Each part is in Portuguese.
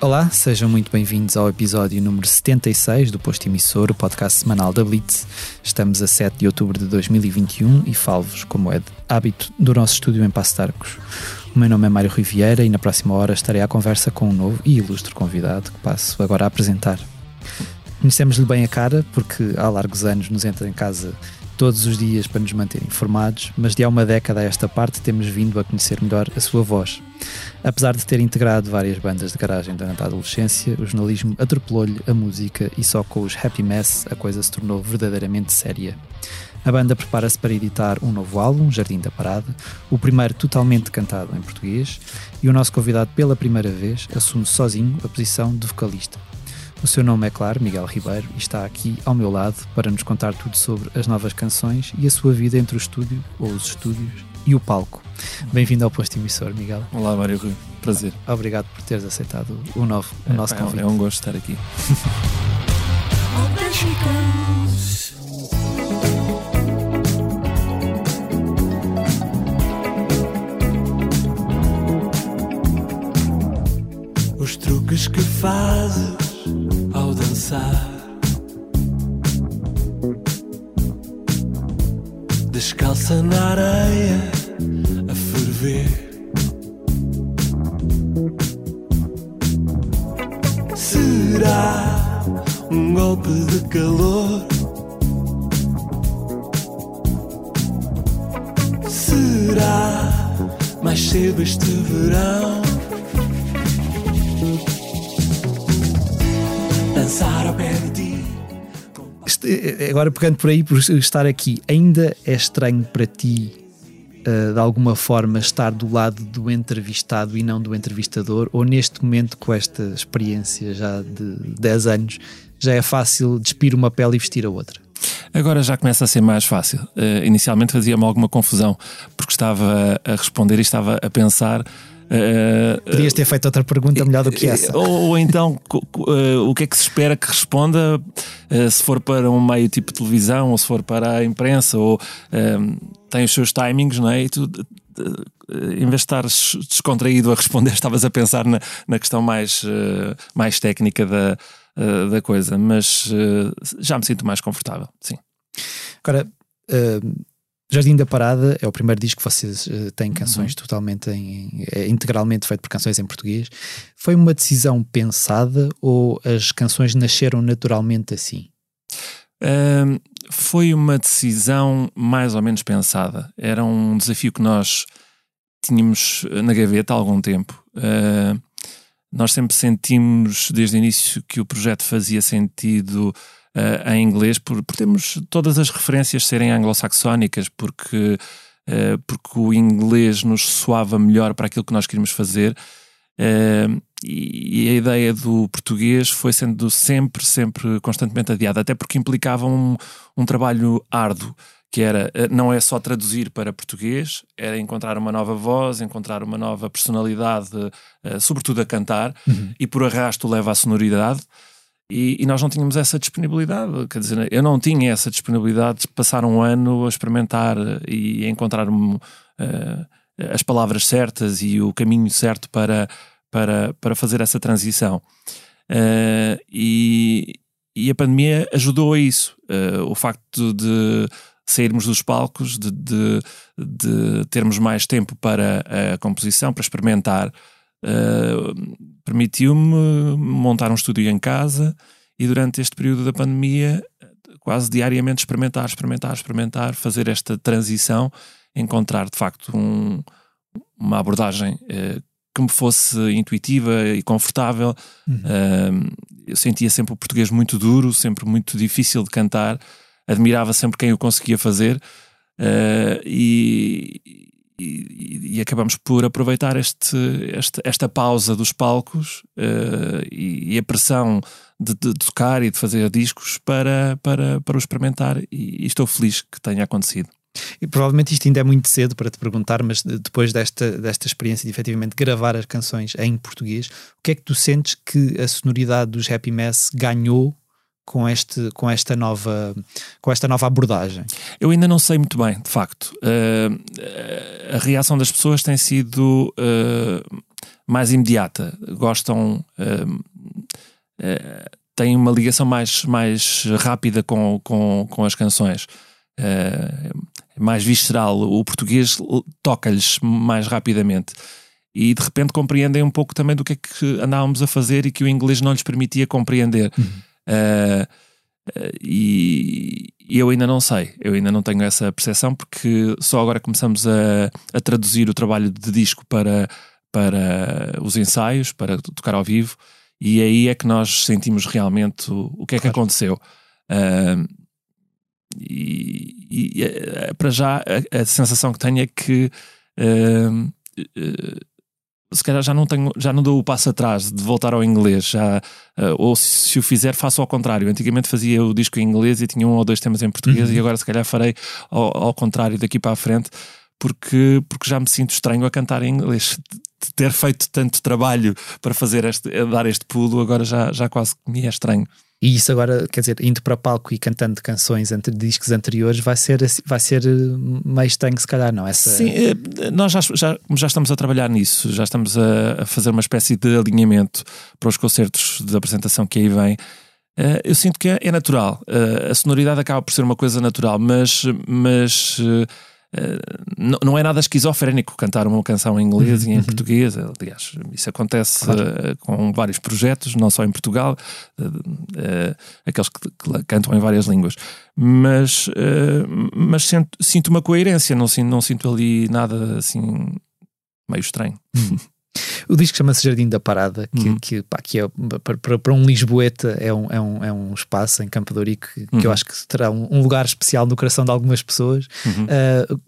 Olá, sejam muito bem-vindos ao episódio número 76 do Posto Emissor, o podcast semanal da Blitz. Estamos a 7 de outubro de 2021 e falo-vos, como é de hábito, do nosso estúdio em Passo Tarcos. O meu nome é Mário Riviera e na próxima hora estarei à conversa com um novo e ilustre convidado que passo agora a apresentar. Conhecemos-lhe bem a cara porque há largos anos nos entra em casa todos os dias para nos manter informados, mas de há uma década a esta parte temos vindo a conhecer melhor a sua voz. Apesar de ter integrado várias bandas de garagem durante a adolescência, o jornalismo atropelou-lhe a música e só com os Happy Mess a coisa se tornou verdadeiramente séria. A banda prepara-se para editar um novo álbum, Jardim da Parada, o primeiro totalmente cantado em português, e o nosso convidado pela primeira vez assume sozinho a posição de vocalista. O seu nome é claro, Miguel Ribeiro, e está aqui ao meu lado para nos contar tudo sobre as novas canções e a sua vida entre o estúdio, ou os estúdios, e o palco. Bem-vindo ao posto emissor, Miguel. Olá, Mário Rui. Prazer. Obrigado por teres aceitado o, novo, o é, nosso é, convite. É um gosto estar aqui. Os truques que fazes ao dançar. Descalça na areia a ferver. Será um golpe de calor? Será mais cedo este verão? Dançar ao pé de ti. Este- agora pegando por aí, por estar aqui, ainda é estranho para ti, uh, de alguma forma, estar do lado do entrevistado e não do entrevistador? Ou neste momento, com esta experiência já de 10 anos, já é fácil despir uma pele e vestir a outra? Agora já começa a ser mais fácil. Eh, inicialmente fazia-me alguma confusão, porque estava a responder e estava a pensar. Eh, Podias ter feito outra pergunta melhor do que essa. Ou, ou então, eh, o que é que se espera que responda eh, se for para um meio tipo televisão ou se for para a imprensa, ou eh, tem os seus timings, não é? E tu, eh, em vez de estares descontraído a responder, estavas a pensar na, na questão mais, eh, mais técnica da, eh, da coisa, mas eh, já me sinto mais confortável, sim. Agora, uh, Jardim da Parada é o primeiro disco que vocês uh, têm canções totalmente em, é integralmente feito por canções em português. Foi uma decisão pensada ou as canções nasceram naturalmente assim? Foi uma decisão mais ou menos pensada. Era um desafio que nós tínhamos na gaveta há algum tempo. Ah, nós sempre sentimos desde o início que o projeto fazia sentido ah, em inglês por, por termos todas as referências serem anglo-saxónicas, porque, ah, porque o inglês nos soava melhor para aquilo que nós queríamos fazer. Ah, e e a ideia do português foi sendo sempre, sempre constantemente adiada, até porque implicava um, um trabalho árduo, que era não é só traduzir para português, era encontrar uma nova voz, encontrar uma nova personalidade, sobretudo a cantar, e por arrasto leva à sonoridade. E, e nós não tínhamos essa disponibilidade, quer dizer, eu não tinha essa disponibilidade de passar um ano a experimentar e a encontrar eh, as palavras certas e o caminho certo para, para, para fazer essa transição. Eh, e, e a pandemia ajudou a isso. Eh, o facto de sairmos dos palcos, de, de, de termos mais tempo para a composição, para experimentar, eh, permitiu-me montar um estúdio em casa e durante este período da pandemia quase diariamente experimentar, experimentar, experimentar, fazer esta transição, encontrar de facto um- uma abordagem eh, que me fosse intuitiva e confortável. Um, eu sentia sempre o português muito duro, sempre muito difícil de cantar, admirava sempre quem o conseguia fazer uh, e, e- e acabamos por aproveitar este, este- esta pausa dos palcos uh, e, e a pressão de, de tocar e de fazer discos para, para, para o experimentar e, e estou feliz que tenha acontecido. E provavelmente isto ainda é muito cedo para te perguntar, mas de- depois desta, desta experiência de efetivamente gravar as canções em português, o que é que tu sentes que a sonoridade dos Happy Mess ganhou com, este, com, esta nova, com esta nova abordagem? Eu ainda não sei muito bem, de facto. Uh, a reação das pessoas tem sido uh, mais imediata. Gostam. Uh, têm uma ligação mais, mais rápida com, com, com as canções. É mais visceral. O português toca-lhes mais rapidamente e de repente compreendem um pouco também do que é que andávamos a fazer e que o inglês não lhes permitia compreender. Uhum. Uh, uh, e, e, eu ainda não sei, eu ainda não tenho essa percepção porque só agora começamos a, a traduzir o trabalho de disco para, para os ensaios, para tocar ao vivo, e aí é que nós sentimos realmente o, o que é claro. que aconteceu. Uh, e, e, para já a, a, sensação que tenho é que se calhar já não tenho, já não dou o passo atrás de voltar ao inglês, já, uh, ou se, se, o fizer, faço ao contrário. Antigamente fazia o disco em inglês e tinha um ou dois temas em português, uhum. e agora se calhar farei ao, ao, contrário daqui para a frente, porque, porque já me sinto estranho a cantar em inglês. De ter feito tanto trabalho para fazer este, dar este pulo, agora já, já quase me é estranho. E isso agora, quer dizer, indo para palco e cantando canções entre discos anteriores, vai ser, vai ser eh, meio estranho, se calhar, não? Essa... Sim, eh, nós já, já, já estamos a trabalhar nisso, já estamos a, a fazer uma espécie de alinhamento para os concertos de apresentação que aí vem. Uh, eu sinto que é, é natural. Uh, a sonoridade acaba por ser uma coisa natural, mas, mas uh, eh, não, é nada esquizofrénico cantar uma canção em inglês e em uhum. português. Aliás, isso acontece claro. uh, com vários projetos, não só em Portugal, uh, aqueles que, que, cantam em várias línguas. Mas, mas sinto, sinto, uma coerência, não sinto, não sinto ali nada assim meio estranho. Uhum. O disco chama-se Jardim da Parada, que, uhum. que, pá, que é para, para um Lisboeta é um, é, um, é um espaço em Campo de Ourique que, uhum. eu acho que terá um, um, lugar especial no coração de algumas pessoas. Uhum. Uh,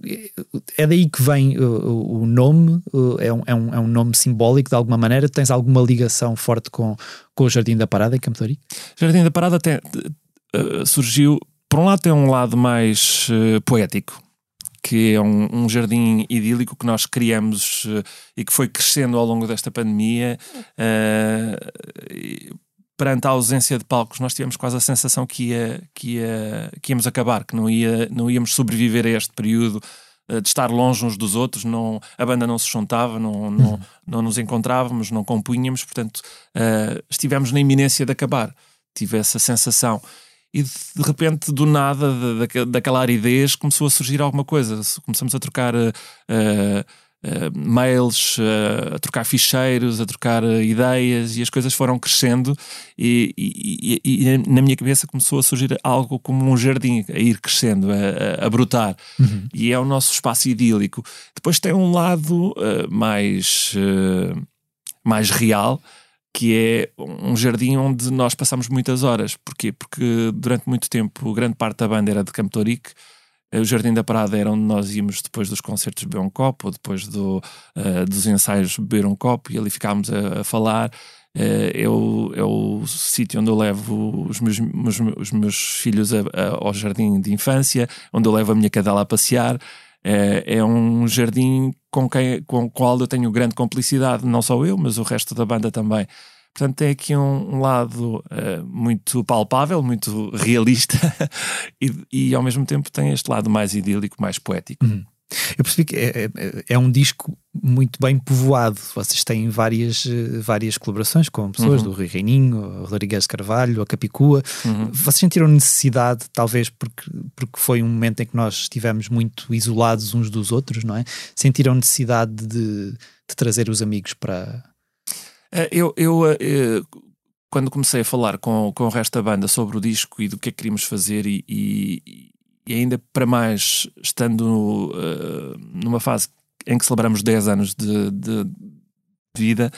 é daí que vem o, o nome, é, um, é, um, é um nome simbólico de alguma maneira. Tens alguma ligação forte com, com o Jardim da Parada em Campo de Ourique? Jardim da Parada tem, uh, surgiu, por um lado, tem um lado mais uh, poético que é um, um, jardim idílico que nós criamos uh, e que foi crescendo ao longo desta pandemia. Uh, perante a ausência de palcos, nós tivemos quase a sensação que, ia, que, ia, que íamos acabar, que não, ia, não íamos sobreviver a este período uh, de estar longe uns dos outros. Não, a banda não se juntava, não, não, uhum. não nos encontrávamos, não compunhamos, portanto, estivemos na iminência de acabar. Tive essa sensação e de repente, do nada, da, daquela aridez, começou a surgir alguma coisa. Começamos a trocar uh, uh, mails, uh, a trocar ficheiros, a trocar ideias e as coisas foram crescendo. E, e, e, e, na minha cabeça começou a surgir algo como um jardim a ir crescendo, a, a brotar. Uhum. E é o nosso espaço idílico. Depois tem um lado mais, mais real que é um jardim onde nós passamos muitas horas. Porquê? Porque durante muito tempo, grande parte da banda era de Campo Torique, o Jardim da Parada era onde nós íamos depois dos concertos beber um copo, ou depois do, uh, dos ensaios beber um copo, e ali ficámos a, a falar. Uh, é o, é o sítio onde eu levo os meus, os, os meus filhos a, a, ao jardim de infância, onde eu levo a minha cadela a passear. É, é um jardim com, quem, com o qual eu tenho grande complicidade, não só eu, mas o resto da banda também. Portanto, tem aqui um, lado uh, muito palpável, muito realista, e, e, ao mesmo tempo tem este lado mais idílico, mais poético. Uhum. Eu percebi que é, é, é, um disco muito bem povoado. Vocês têm várias, várias colaborações com pessoas uhum. do Rui Reininho, Rodrigues Carvalho, a Capicua. Uhum. Vocês sentiram necessidade, talvez porque, porque foi um momento em que nós estivemos muito isolados uns dos outros, não é? Sentiram necessidade de, de trazer os amigos para. Eh, eu, eu, eu eh, quando comecei a falar com, com o resto da banda sobre o disco e do que é que queríamos fazer e, e e ainda para mais estando uh, numa fase em que celebramos 10 anos de, de vida,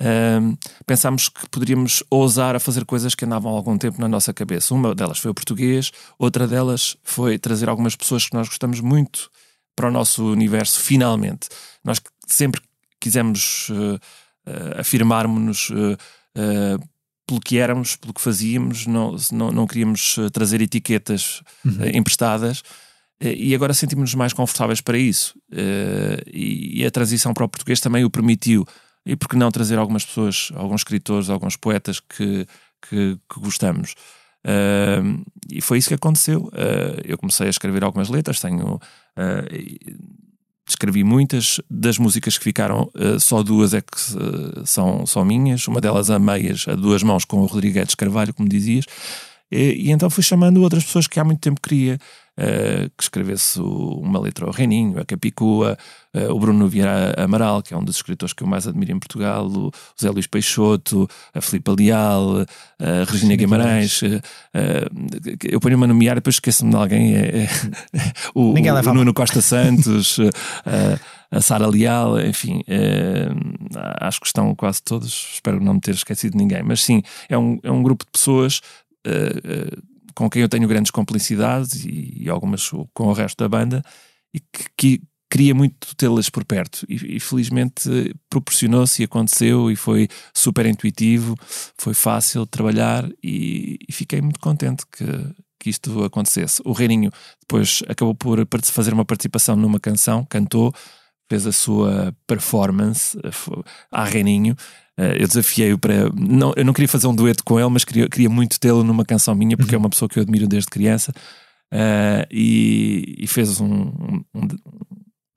uh, pensámos que poderíamos ousar a fazer coisas que andavam há algum tempo na nossa cabeça. Uma delas foi o português, outra delas foi trazer algumas pessoas que nós gostamos muito para o nosso universo, finalmente. Nós sempre quisemos uh, uh, afirmarmos-nos uh, pelo que éramos, pelo que fazíamos, não, não, não queríamos eh, trazer etiquetas uhum. uh, emprestadas uh, e agora sentimos-nos mais confortáveis para isso. E, a transição para o português também o permitiu. E por que não trazer algumas pessoas, alguns escritores, alguns poetas que, que, que gostamos? E foi isso que aconteceu. Eu comecei a escrever algumas letras, tenho. Uh, escrevi muitas das músicas que ficaram, só duas é que são, são minhas, uma delas a meias, a duas mãos com o Rodrigues Carvalho, como dizias. E, e, então fui chamando outras pessoas que há muito tempo queria uh, que escrevesse uma letra ao Reninho, a Capicua, uh, o Bruno Vieira Amaral, que é um dos escritores que eu mais admiro em Portugal, o José Luís Peixoto, a Filipe Leal, a Regina Guimarães. Uh, eu ponho-me a nomear e depois esqueço-me de alguém. É, é, o, o Nuno Costa Santos. a Sara Leal, enfim, acho que estão quase todos, espero não me ter esquecido de ninguém, mas sim, é um, é um grupo de pessoas uh, com quem eu tenho grandes complicidades e, e, algumas com o resto da banda e que, que queria muito tê-las por perto e, e felizmente proporcionou-se e aconteceu e foi super intuitivo, foi fácil trabalhar e, e fiquei muito contente que, que isto acontecesse. O Reininho depois acabou por fazer uma participação numa canção, cantou, fez a sua performance a Reininho Uh, eu desafiei-o para. Não, eu não queria fazer um dueto com ele, mas queria, queria muito tê-lo numa canção minha, porque é uhum. é uma pessoa que eu admiro desde criança. Uh, e, e, fez um, um,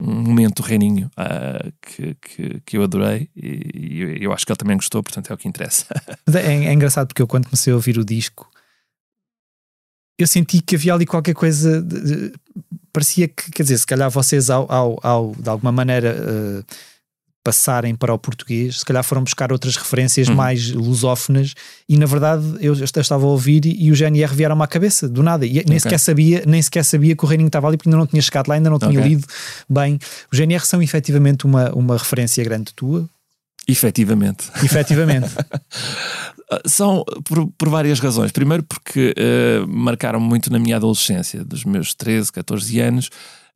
um momento reininho uh, que, que, que, eu adorei e, e, eu acho que ele também gostou, portanto é o que interessa. é, é engraçado porque eu, quando comecei a ouvir o disco, eu senti que havia ali qualquer coisa. De, de, parecia que, quer dizer, se calhar vocês, ao, ao, ao de alguma maneira. Uh, passarem para o português, se calhar foram buscar outras referências uhum. mais lusófonas e na verdade eu, eu estava a ouvir e, e o GNR vieram-me à cabeça, do nada, e nem okay. sequer sabia, nem sequer sabia que o Reininho estava ali porque ainda não tinha chegado lá, ainda não tinha okay. lido bem. O GNR são efetivamente uma, uma referência grande tua? Efetivamente. Efetivamente. São por, por, várias razões. Primeiro porque uh, marcaram muito na minha adolescência, dos meus 13, 14 anos.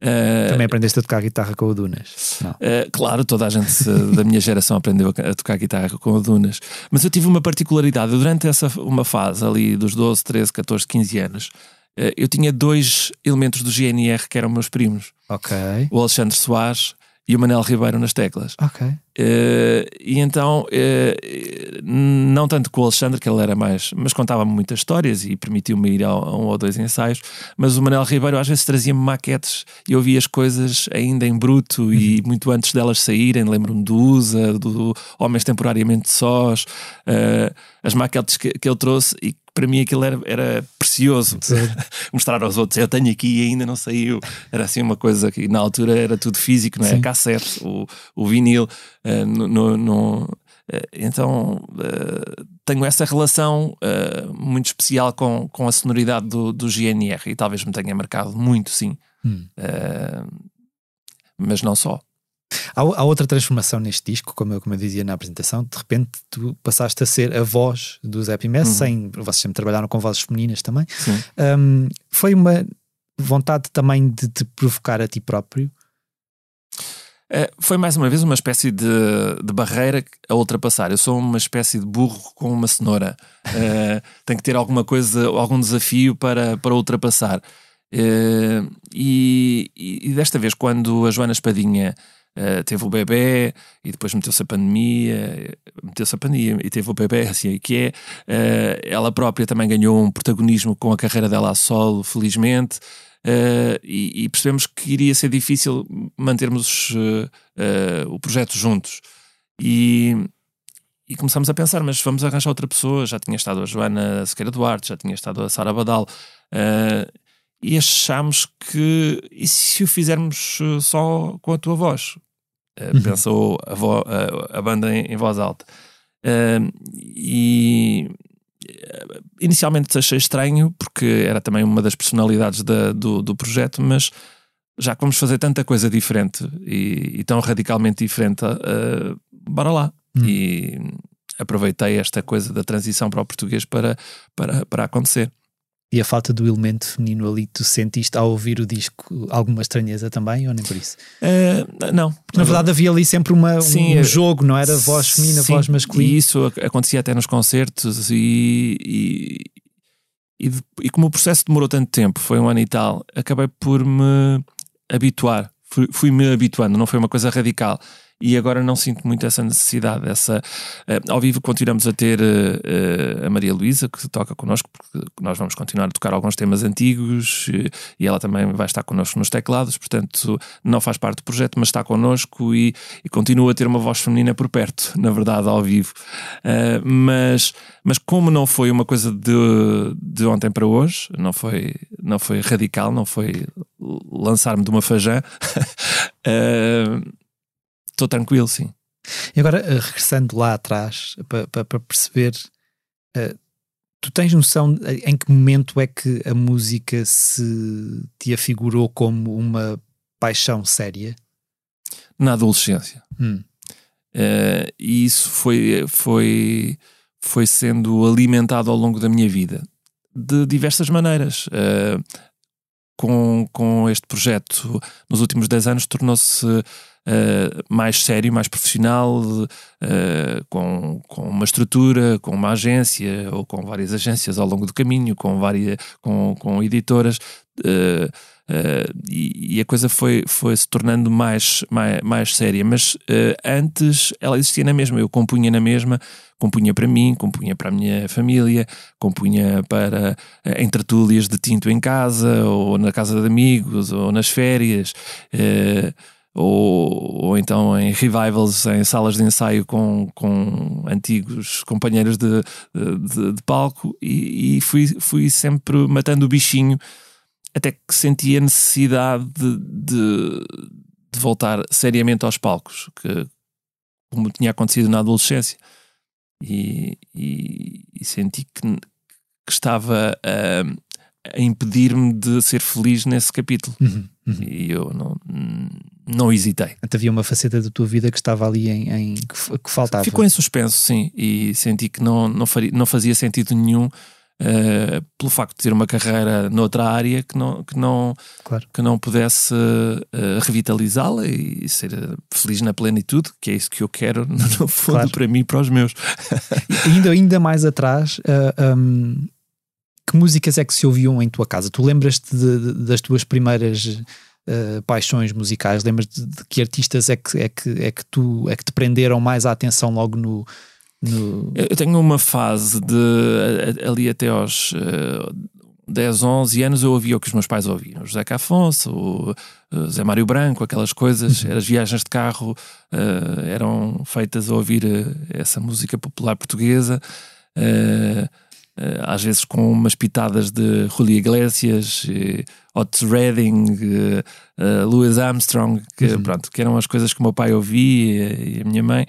Uh, Também aprendeste a tocar guitarra com o Dunas? Uh, claro, toda a gente da minha geração aprendeu a, tocar guitarra com o Dunas. Mas eu tive uma particularidade. Durante essa uma fase ali dos 12, 13, 14, 15 anos, eu tinha dois elementos do GNR que eram meus primos. Ok. O Alexandre Soares e o Manel Ribeiro nas teclas. Ok. Uh, e então, uh, não tanto com o Alexandre, que ele era mais, mas contava-me muitas histórias e permitiu-me ir a, a, um ou dois ensaios. Mas o Manel Ribeiro às vezes trazia-me maquetes e eu via as coisas ainda em bruto uhum. e muito antes delas saírem. Lembro-me do USA, do Homens Temporariamente Sós, uh, as maquetes que, que ele trouxe e para mim aquilo era, era precioso mostrar aos outros. Eu tenho aqui e ainda não saiu. Era assim uma coisa que na altura era tudo físico, não é? Sim. Cassete, o, o vinil. Uh, no, no, no uh, então uh, tenho essa relação muito especial com, com a sonoridade do, do GNR e talvez me tenha marcado muito, sim. Hum. mas não só. Há, há, outra transformação neste disco, como eu, como eu dizia na apresentação, de repente tu passaste a ser a voz do Zé Pimés, uhum. sem, vocês sempre trabalharam com vozes femininas também. Um, foi uma vontade também de te provocar a ti próprio? Uh, foi mais uma vez uma espécie de, de, barreira a ultrapassar. Eu sou uma espécie de burro com uma cenoura. Uh, tenho que ter alguma coisa, algum desafio para, para ultrapassar. Uh, e, e, desta vez, quando a Joana Espadinha Uh, teve o bebê e depois meteu-se a pandemia, meteu-se a pandemia e teve o bebê, assim é que é. Uh, ela própria também ganhou um protagonismo com a carreira dela a solo, felizmente. Uh, e, e, percebemos que iria ser difícil mantermos o projeto juntos. E, e começamos a pensar, mas vamos arranjar outra pessoa. Já tinha estado a Joana Sequeira Duarte, já tinha estado a Sara Badal. E achámos que e se o fizermos eh, só com a tua voz? Uh, uhum. Pensou a, vo, a, a, banda em, em voz alta. Uh, e inicialmente achei estranho, porque era também uma das personalidades da, do, do projeto, mas já que vamos fazer tanta coisa diferente e, e tão radicalmente diferente, uh, bora lá. Uhum. E aproveitei esta coisa da transição para o português para, para, para acontecer. E a falta do elemento feminino ali, tu sentiste ao ouvir o disco alguma estranheza também, ou nem por isso? Uh, não. Na verdade havia ali sempre uma, sim, um jogo, não era? Voz feminina, sim, voz masculina. E isso acontecia até nos concertos e, e, e, e, como o processo demorou tanto tempo, foi um ano e tal, acabei por me habituar. Fui-me habituando, não foi uma coisa radical. E agora não sinto muito essa necessidade. Essa, uh, ao vivo continuamos a ter uh, a Maria Luísa, que toca connosco, porque nós vamos continuar a tocar alguns temas antigos e ela também vai estar connosco nos teclados, portanto não faz parte do projeto, mas está connosco e, e continua a ter uma voz feminina por perto, na verdade, ao vivo. mas, mas como não foi uma coisa de, de ontem para hoje, não foi, não foi radical, não foi lançar-me de uma fajã. Estou tranquilo, sim. E agora, uh, regressando lá atrás, para perceber, uh, tu tens noção em que momento é que a música se te afigurou como uma paixão séria? Na adolescência. Hum. Uh, e isso foi, foi, foi sendo alimentado ao longo da minha vida de diversas maneiras. Uh, com, com este projeto nos últimos 10 anos tornou-se uh, mais sério, mais profissional, uh, com, com uma estrutura, com uma agência ou com várias agências ao longo do caminho, com, várias, com, com editoras. Uh, Uh, e, e, a coisa foi, foi se tornando mais, mais, mais séria. Mas uh, antes ela existia na mesma, eu compunha na mesma, compunha para mim, compunha para a minha família, compunha para uh, em tertúlias de tinto em casa, ou na casa de amigos, ou nas férias. Ou, ou, então em revivals, em salas de ensaio com, com antigos companheiros de, de, de palco, e, e, fui, fui sempre matando o bichinho até que senti a necessidade de, de, de, voltar seriamente aos palcos, que, como tinha acontecido na adolescência. E, e, e senti que, que estava a, a impedir-me de ser feliz nesse capítulo. Uhum, uhum. E eu não, não hesitei. Então havia uma faceta da tua vida que estava ali em, em que, que, faltava. Ficou em suspenso, sim, e senti que não, não, faria, não fazia sentido nenhum Uh, pelo facto de ter uma carreira noutra área que não, que não, claro. que não pudesse uh, revitalizá-la e ser feliz na plenitude, que é isso que eu quero, no fundo, claro. para mim e para os meus. ainda, ainda mais atrás, uh, eh, um, que músicas é que se ouviam em tua casa? Tu lembras-te das tuas primeiras paixões musicais? Lembras-te de, de, que artistas é que, é, que, é, que tu, é que te prenderam mais a atenção logo no, no... Eu tenho uma fase de ali até aos uh, 10, 11 anos eu ouvia o que os meus pais ouviam, o José Cafonso, o, Zé Mário Branco, aquelas coisas, uhum. as viagens de carro uh, eram feitas a ouvir uh, essa música popular portuguesa. Uh, às vezes com umas pitadas de Julio Iglesias, Otis Redding, Louis Armstrong, que, uhum. pronto, que eram as coisas que o meu pai ouvia e a minha mãe.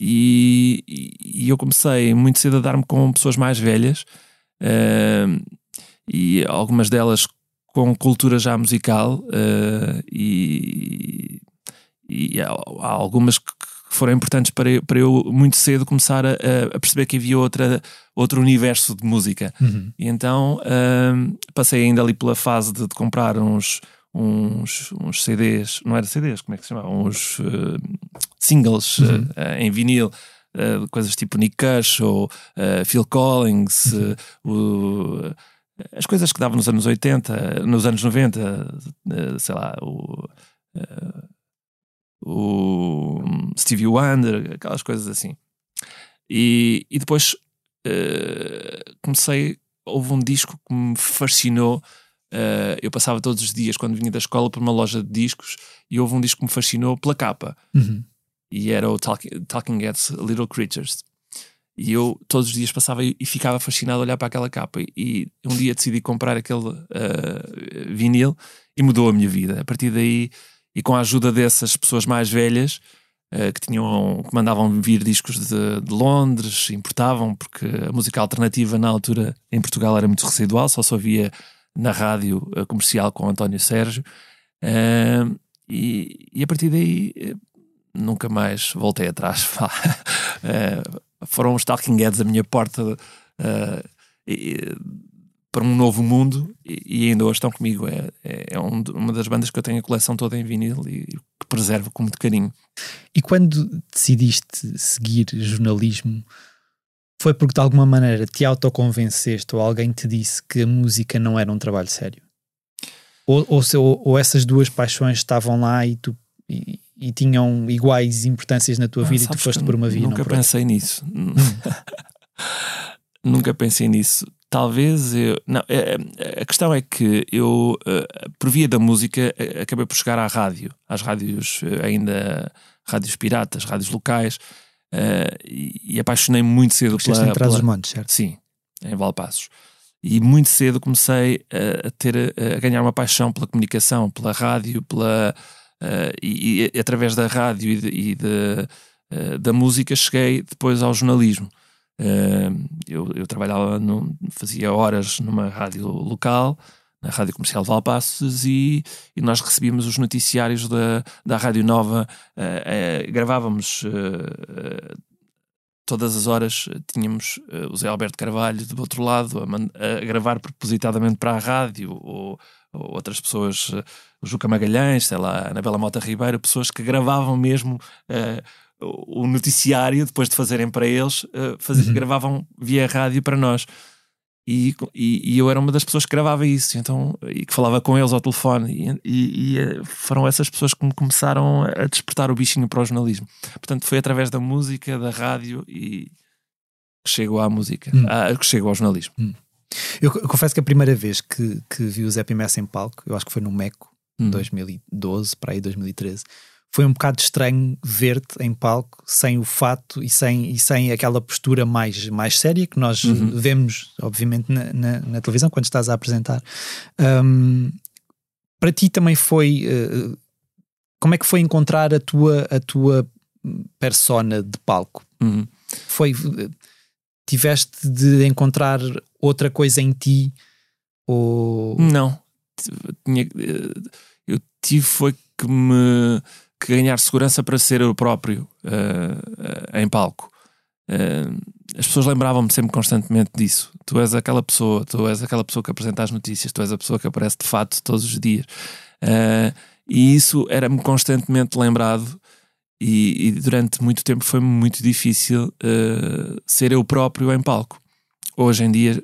E, e, eu comecei muito cedo a dar-me com pessoas mais velhas e algumas delas com cultura já musical e, e há, algumas que foram importantes para eu, para eu muito cedo começar a, a perceber que havia outra, outro universo de música. Uhum. E então passei ainda ali pela fase de, de comprar uns uns, uns CDs, não era CDs, como é que se chama? Uns uh, singles uhum. uh, em vinil. Uh, coisas tipo Nick Kershaw, uh, Phil Collins, uhum. o, as coisas que davam nos anos 80, nos anos 90, sei lá, o, o Stevie Wonder, aquelas coisas assim. E, e depois comecei, houve um disco que me fascinou Uh, eu passava todos os dias, quando vinha da escola, por uma loja de discos e houve um disco que me fascinou pela capa. Uhum. E era o Talking, Talking Heads Little Creatures. E eu todos os dias passava e ficava fascinado a olhar para aquela capa. E um dia decidi comprar aquele uh, vinil e mudou a minha vida. A partir daí, e com a ajuda dessas pessoas mais velhas, uh, que tinham que mandavam vir discos de, de, Londres, importavam, porque a música alternativa na altura em Portugal era muito residual, só só havia na rádio eh, comercial com António Sérgio. Uh, e, e, a partir daí eh, nunca mais voltei atrás. uh, foram os Talking Heads a minha porta uh, e, para um novo mundo e, e, ainda hoje estão comigo. É, é, é um, uma das bandas que eu tenho a coleção toda em vinil e que preservo com muito carinho. E quando decidiste seguir jornalismo, foi porque de alguma maneira te autoconvenceste ou alguém te disse que a música não era um trabalho sério? Ou, ou, ou, essas duas paixões estavam lá e tu, e, e tinham iguais importâncias na tua Ah, vida e tu foste por uma via e não Nunca pensei nisso. nunca pensei nisso. Talvez eu. Não, é- é- a questão é que eu, eh, por via da música, eh, acabei por chegar à rádio, às rádios eh, ainda, rádios piratas, rádios locais, e, apaixonei-me muito cedo Cresceste pela, pela- montes, certo? Sim, em Valpassos. E muito cedo comecei a, ter a ganhar uma paixão pela comunicação, pela rádio, pela e, e através da rádio e, de- e de, da música cheguei depois ao jornalismo. Eh, eu, eu trabalhava, num- fazia horas numa rádio local, na Rádio Comercial de Valpassos, e, e nós recebíamos os noticiários da, da Rádio Nova, eh, eh, gravávamos todas as horas tínhamos eh, o Zé Alberto Carvalho do outro lado a, a gravar propositadamente para a rádio ou, ou outras pessoas, eh, o Juca Magalhães, sei lá, a Anabela Mota Ribeiro, pessoas que gravavam mesmo eh, o noticiário depois de fazerem para eles, eh, faz- Uhum. gravavam via rádio para nós. E, e, e eu era uma das pessoas que gravava isso então, e que falava com eles ao telefone e, e- eh, foram essas pessoas que me começaram a despertar o bichinho para o jornalismo portanto foi através da música, da rádio e que chego à música, Hum. ah, que chego ao jornalismo Eu, eu confesso que a primeira vez que, que vi o Zé Pimessa em palco, eu acho que foi no Meco, Hum. 2012, para aí 2013, foi um bocado estranho ver-te em palco sem o fato e sem, e sem aquela postura mais, mais séria que nós Uhum. vemos, obviamente, na, na- na televisão quando estás a apresentar. Um, para ti também foi. uh, como é que foi encontrar a tua, a tua persona de palco? Uhum. Foi. Tiveste de encontrar outra coisa em ti? Ou. Não. Tinha, eh, eu tive foi que me que ganhar segurança para ser eu próprio eh, eh, em palco. Eh, as pessoas lembravam-me sempre constantemente disso. Tu és aquela pessoa, tu és aquela pessoa que apresenta as notícias, tu és a pessoa que aparece de fato todos os dias. Eh, e isso era-me constantemente lembrado. E, e durante muito tempo foi muito difícil ser eu próprio em palco hoje em dia,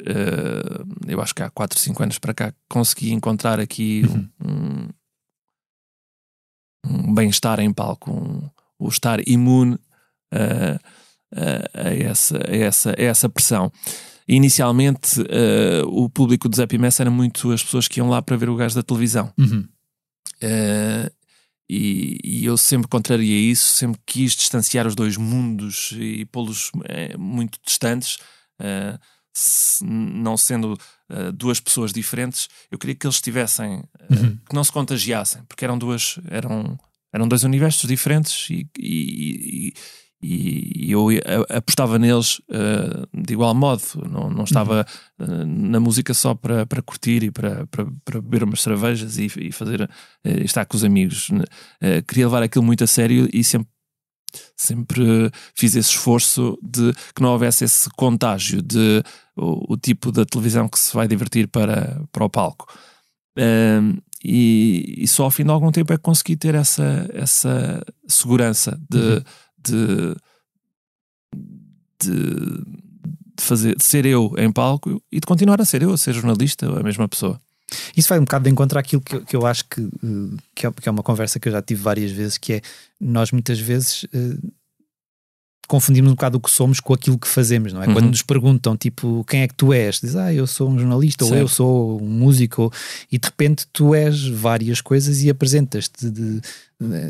eu acho que há 4, 5 anos para cá, consegui encontrar aqui um, um- um bem-estar em palco, um, o estar imune a, a- a essa, a, essa, a essa pressão. Inicialmente, eh, o público do Zé Pimessa era muito as pessoas que iam lá para ver o gajo da televisão. Uhum. E, e eu sempre contrariei isso, sempre quis distanciar os dois mundos e pô-los eh, muito distantes, eh, se- não sendo eh, duas pessoas diferentes. Eu queria que eles estivessem, eh, Uhum. que não se contagiassem, porque eram duas, eram, eram dois universos diferentes e, e, e- e eu apostava neles eh, de igual modo, não, não estava eh, na música só para, para curtir e para, para, para beber umas cervejas e, fazer estar com os amigos. Eh, queria levar aquilo muito a sério e sempre sempre fiz esse esforço de que não houvesse esse contágio de o, o tipo da televisão que se vai divertir para, para o palco. Ahm, e, e só ao fim de algum tempo é que consegui ter essa, essa segurança de, Uhum. de, de, de fazer, de ser eu em palco e de continuar a ser eu, a ser jornalista, a mesma pessoa. Isso vai um bocado de encontro àquilo que, eu- que eu acho que, eh, que, é, que é uma conversa que eu já tive várias vezes, que é nós muitas vezes eh, confundimos um bocado o que somos com aquilo que fazemos, não é? Uhum. Quando nos perguntam, tipo, quem é que tu és? Diz, ah, eu sou um jornalista, ou Certo. eu sou um músico, ou- e de repente tu és várias coisas e apresentas-te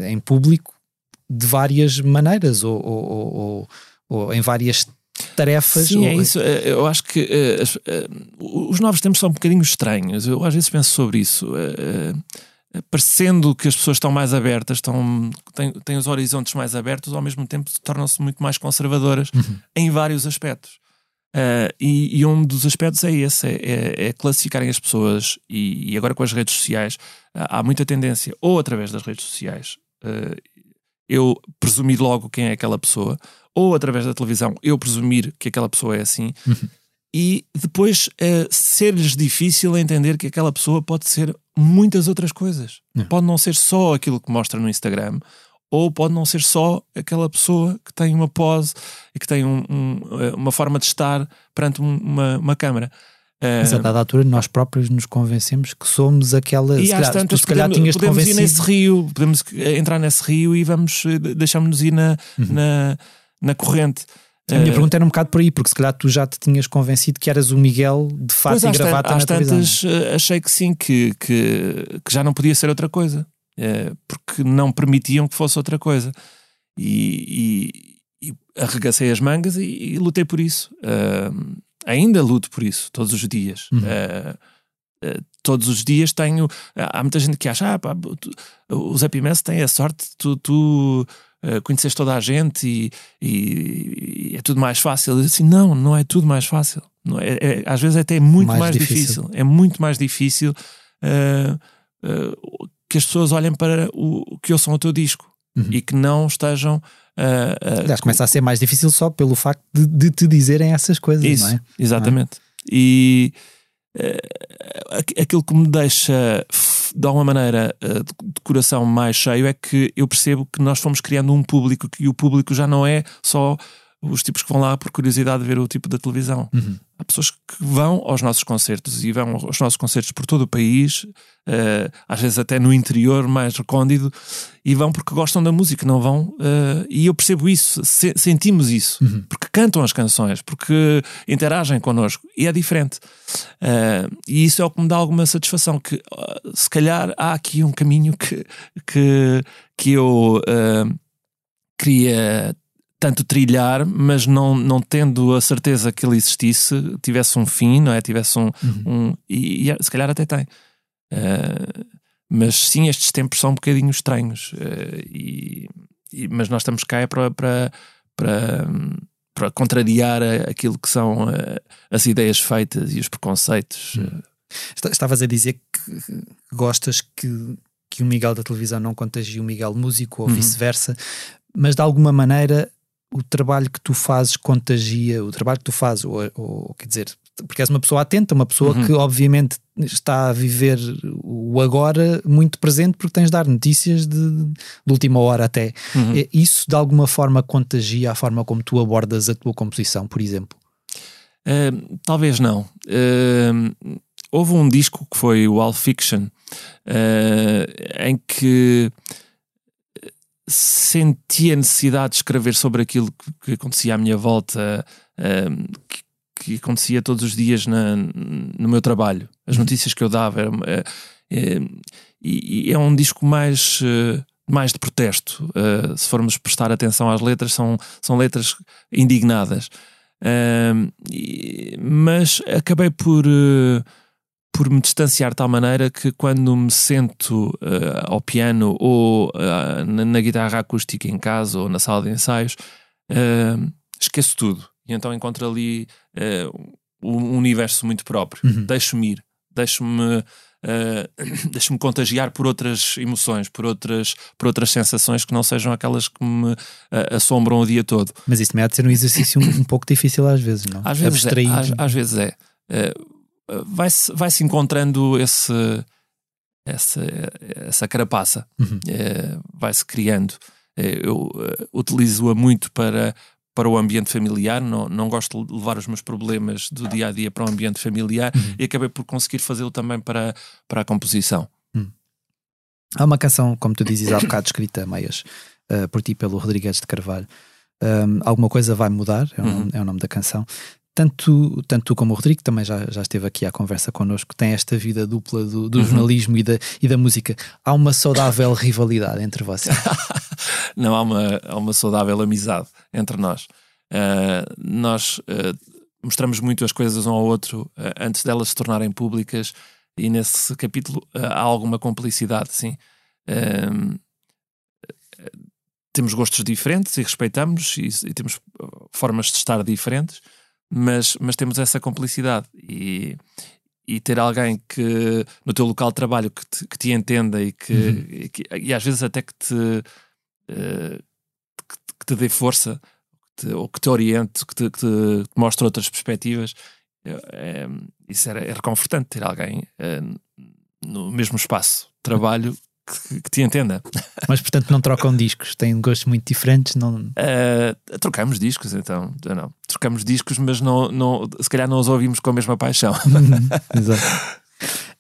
em público de várias maneiras, ou, ou- ou- ou- ou em várias tarefas. Sim, ou- é isso. Eh, Eu acho que as- eh, os novos tempos são um bocadinho estranhos. Eu às vezes penso sobre isso. Eh, Parecendo que as pessoas estão mais abertas, estão, têm, têm os horizontes mais abertos, ao mesmo tempo tornam-se muito mais conservadoras em vários aspectos. Eh, e, e um dos aspectos é esse: é, é- é classificarem as pessoas, e, e agora com as redes sociais, há há muita tendência, ou através das redes sociais, eh, eu presumir logo quem é aquela pessoa, ou através da televisão eu presumir que aquela pessoa é assim, e depois eh, ser-lhes difícil entender que aquela pessoa pode ser muitas outras coisas. É. Pode não ser só aquilo que mostra no Instagram, ou pode não ser só aquela pessoa que tem uma pose e que tem um- um, eh, uma forma de estar perante um- uma, uma câmara. Mas a dada altura nós próprios nos convencemos que somos aquela. E se calhar, tantas tu se calhar podemos, tinhas podemos ir convencido. nesse rio, podemos entrar nesse rio e vamos eh, deixamos-nos ir na, na, na corrente. A minha Eh, pergunta era um bocado por aí, porque se calhar tu já te tinhas convencido que eras o Miguel de fato Pois e gravata às na tantas eh, achei que sim, que, que, que já não podia ser outra coisa, eh, porque não permitiam que fosse outra coisa. E, e, e arregacei as mangas e, e lutei por isso. Eh, ainda luto por isso, todos os dias. Uhum. Eh, todos os dias tenho. Há muita gente que acha, ah, pá, tu, os Happy Mess têm a sorte, tu. tu eh, conheces toda a gente e, e- e é tudo mais fácil. Eu disse assim, não, não é tudo mais fácil. Não é, é- às vezes até é muito Mais mais, difícil. difícil. É muito mais difícil eh, eh, que as pessoas olhem para o que ouçam o teu disco Uhum. e que não estejam eh, a- Aliás, começa a ser mais difícil só pelo facto de, de te dizerem essas coisas, isso, não é? exatamente. E eh, aqu- aquilo que me deixa de alguma maneira eh, de coração mais cheio é que eu percebo que nós fomos criando um público que o público já não é só os tipos que vão lá por curiosidade de ver o tipo da televisão. Uhum. Há pessoas que vão aos nossos concertos e vão aos nossos concertos por todo o país, eh, às vezes até no interior mais recôndito, e vão porque gostam da música, não vão. eh, e eu percebo isso, se- sentimos isso, Uhum. porque cantam as canções, porque interagem connosco, e é diferente. Eh, e isso é o que me dá alguma satisfação, que se calhar há aqui um caminho que, que, que eu queria tanto trilhar, mas não, não tendo a certeza que ele existisse, tivesse um fim, não é? Tivesse um. Uhum. um e, e se calhar até tem. Eh, mas sim, estes tempos são um bocadinho estranhos. eh, e, e- mas nós estamos cá é para, para, para, para contrariar aquilo que são eh, as ideias feitas e os preconceitos. Hum. Esta- Estavas a dizer que gostas que, que o Miguel da televisão não contagie o Miguel músico ou Uhum. vice-versa, mas de alguma maneira o trabalho que tu fazes contagia o trabalho que tu fazes, ou, ou quer dizer, porque és uma pessoa atenta, uma pessoa Uhum. que obviamente está a viver o agora muito presente porque tens de dar notícias de, de última hora até. Uhum. Isso de alguma forma contagia a forma como tu abordas a tua composição, por exemplo. Uh, talvez não. Uh, houve um disco que foi o All Fiction, uh, em que senti a necessidade de escrever sobre aquilo que, acontecia à minha volta, uh, que, que acontecia todos os dias na- no meu trabalho, as Uhum. notícias que eu dava. Era, é, é, e, e é um disco mais. uh, mais de protesto, Uh, se formos prestar atenção às letras, são, são letras indignadas. Um, e- mas acabei por, eh, por me distanciar de tal maneira que quando me sento eh, ao piano ou eh, na, na guitarra acústica em casa ou na sala de ensaios, eh, esqueço tudo. E então encontro ali um universo muito próprio. Uhum. Deixo-me ir, deixo-me. deixo-me contagiar por outras emoções, por outras, por outras sensações que não sejam aquelas que me assombram o dia todo. Mas isso também há de ser um exercício um, um pouco difícil às vezes, não? Às vezes é. Às, às vezes é. Eh, vai-se vai-se encontrando esse, essa, essa carapaça, Uhum. Eh, vai-se criando. Eh, eu eh, utilizo-a muito para, para o ambiente familiar, não, não gosto de levar os meus problemas do dia a dia para o ambiente familiar Uhum. e acabei por conseguir fazê-lo também para, para a composição. Há uma canção, como tu dizes há bocado, escrita meias uh, por ti pelo Rodrigues de Carvalho. Um, alguma coisa vai mudar, é o, nome, Uhum. é o nome da canção. Tanto, tanto tu como o Rodrigo, que também já, já esteve aqui à conversa connosco, tem esta vida dupla do, do Uhum. jornalismo e da, e da música. Há uma saudável rivalidade entre vocês. não há uma, há uma saudável amizade entre nós. Uh, nós uh, mostramos muito as coisas um ao outro uh, antes delas se tornarem públicas, e nesse capítulo há alguma complicidade, sim. Um, temos gostos diferentes e respeitamos, e, e temos formas de estar diferentes, mas, mas temos essa complicidade. E, e ter alguém que no teu local de trabalho que te, que te entenda e que, Uhum. e que- e às vezes até que te, eh, que, que te dê força te- ou que te oriente, que te, que te mostre outras perspectivas. É, é- isso era, é reconfortante ter alguém eh, no mesmo espaço de trabalho que, que te entenda. Mas portanto não trocam discos, têm gostos muito diferentes. Não... Uh, trocamos discos, então. Não. Trocamos discos, mas não, não, se calhar não os ouvimos com a mesma paixão. Exato.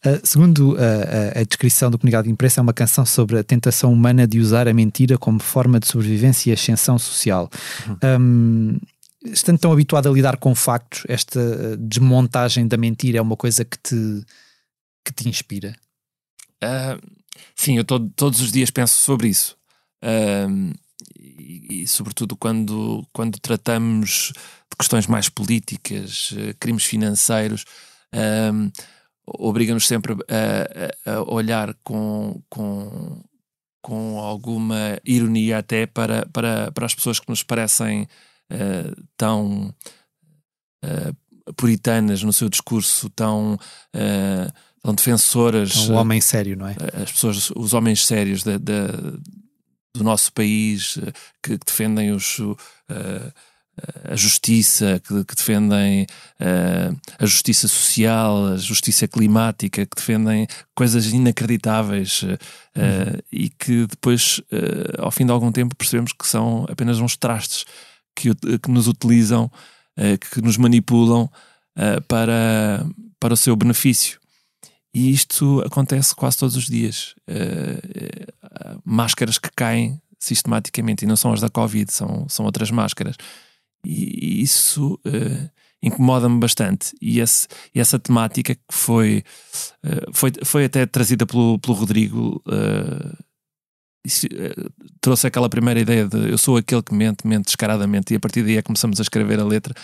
Uh, segundo a, a, descrição do comunicado de imprensa, é uma canção sobre a tentação humana de usar a mentira como forma de sobrevivência e ascensão social. Uhum. Um, estando tão habituado a lidar com factos, esta desmontagem da mentira é uma coisa que te, que te inspira? Uh, sim, eu todo, todos os dias penso sobre isso. Uh, e, e, sobretudo quando, quando tratamos de questões mais políticas, uh, crimes financeiros, obriga-nos sempre a, a, olhar com, com, com alguma ironia até para, para, para as pessoas que nos parecem uh, tão uh, puritanas no seu discurso, tão, uh, tão defensoras. Um homem sério, não é? As pessoas, os homens sérios de, de, do nosso país que, que defendem os a justiça, que, que defendem uh, a justiça social, a justiça climática, que defendem coisas inacreditáveis uh, uhum. e que depois, uh, ao fim de algum tempo, percebemos que são apenas uns trastes que, que nos utilizam, que nos manipulam para, para o seu benefício. E isto acontece quase todos os dias. máscaras que caem sistematicamente, e não são as da Covid, são, são outras máscaras. E, isso incomoda-me bastante. E, esse, essa temática que foi, foi, foi até trazida pelo, pelo Rodrigo. Uh, isso, trouxe aquela primeira ideia de eu sou aquele que mente, mente descaradamente, e a partir daí é que começamos a escrever a letra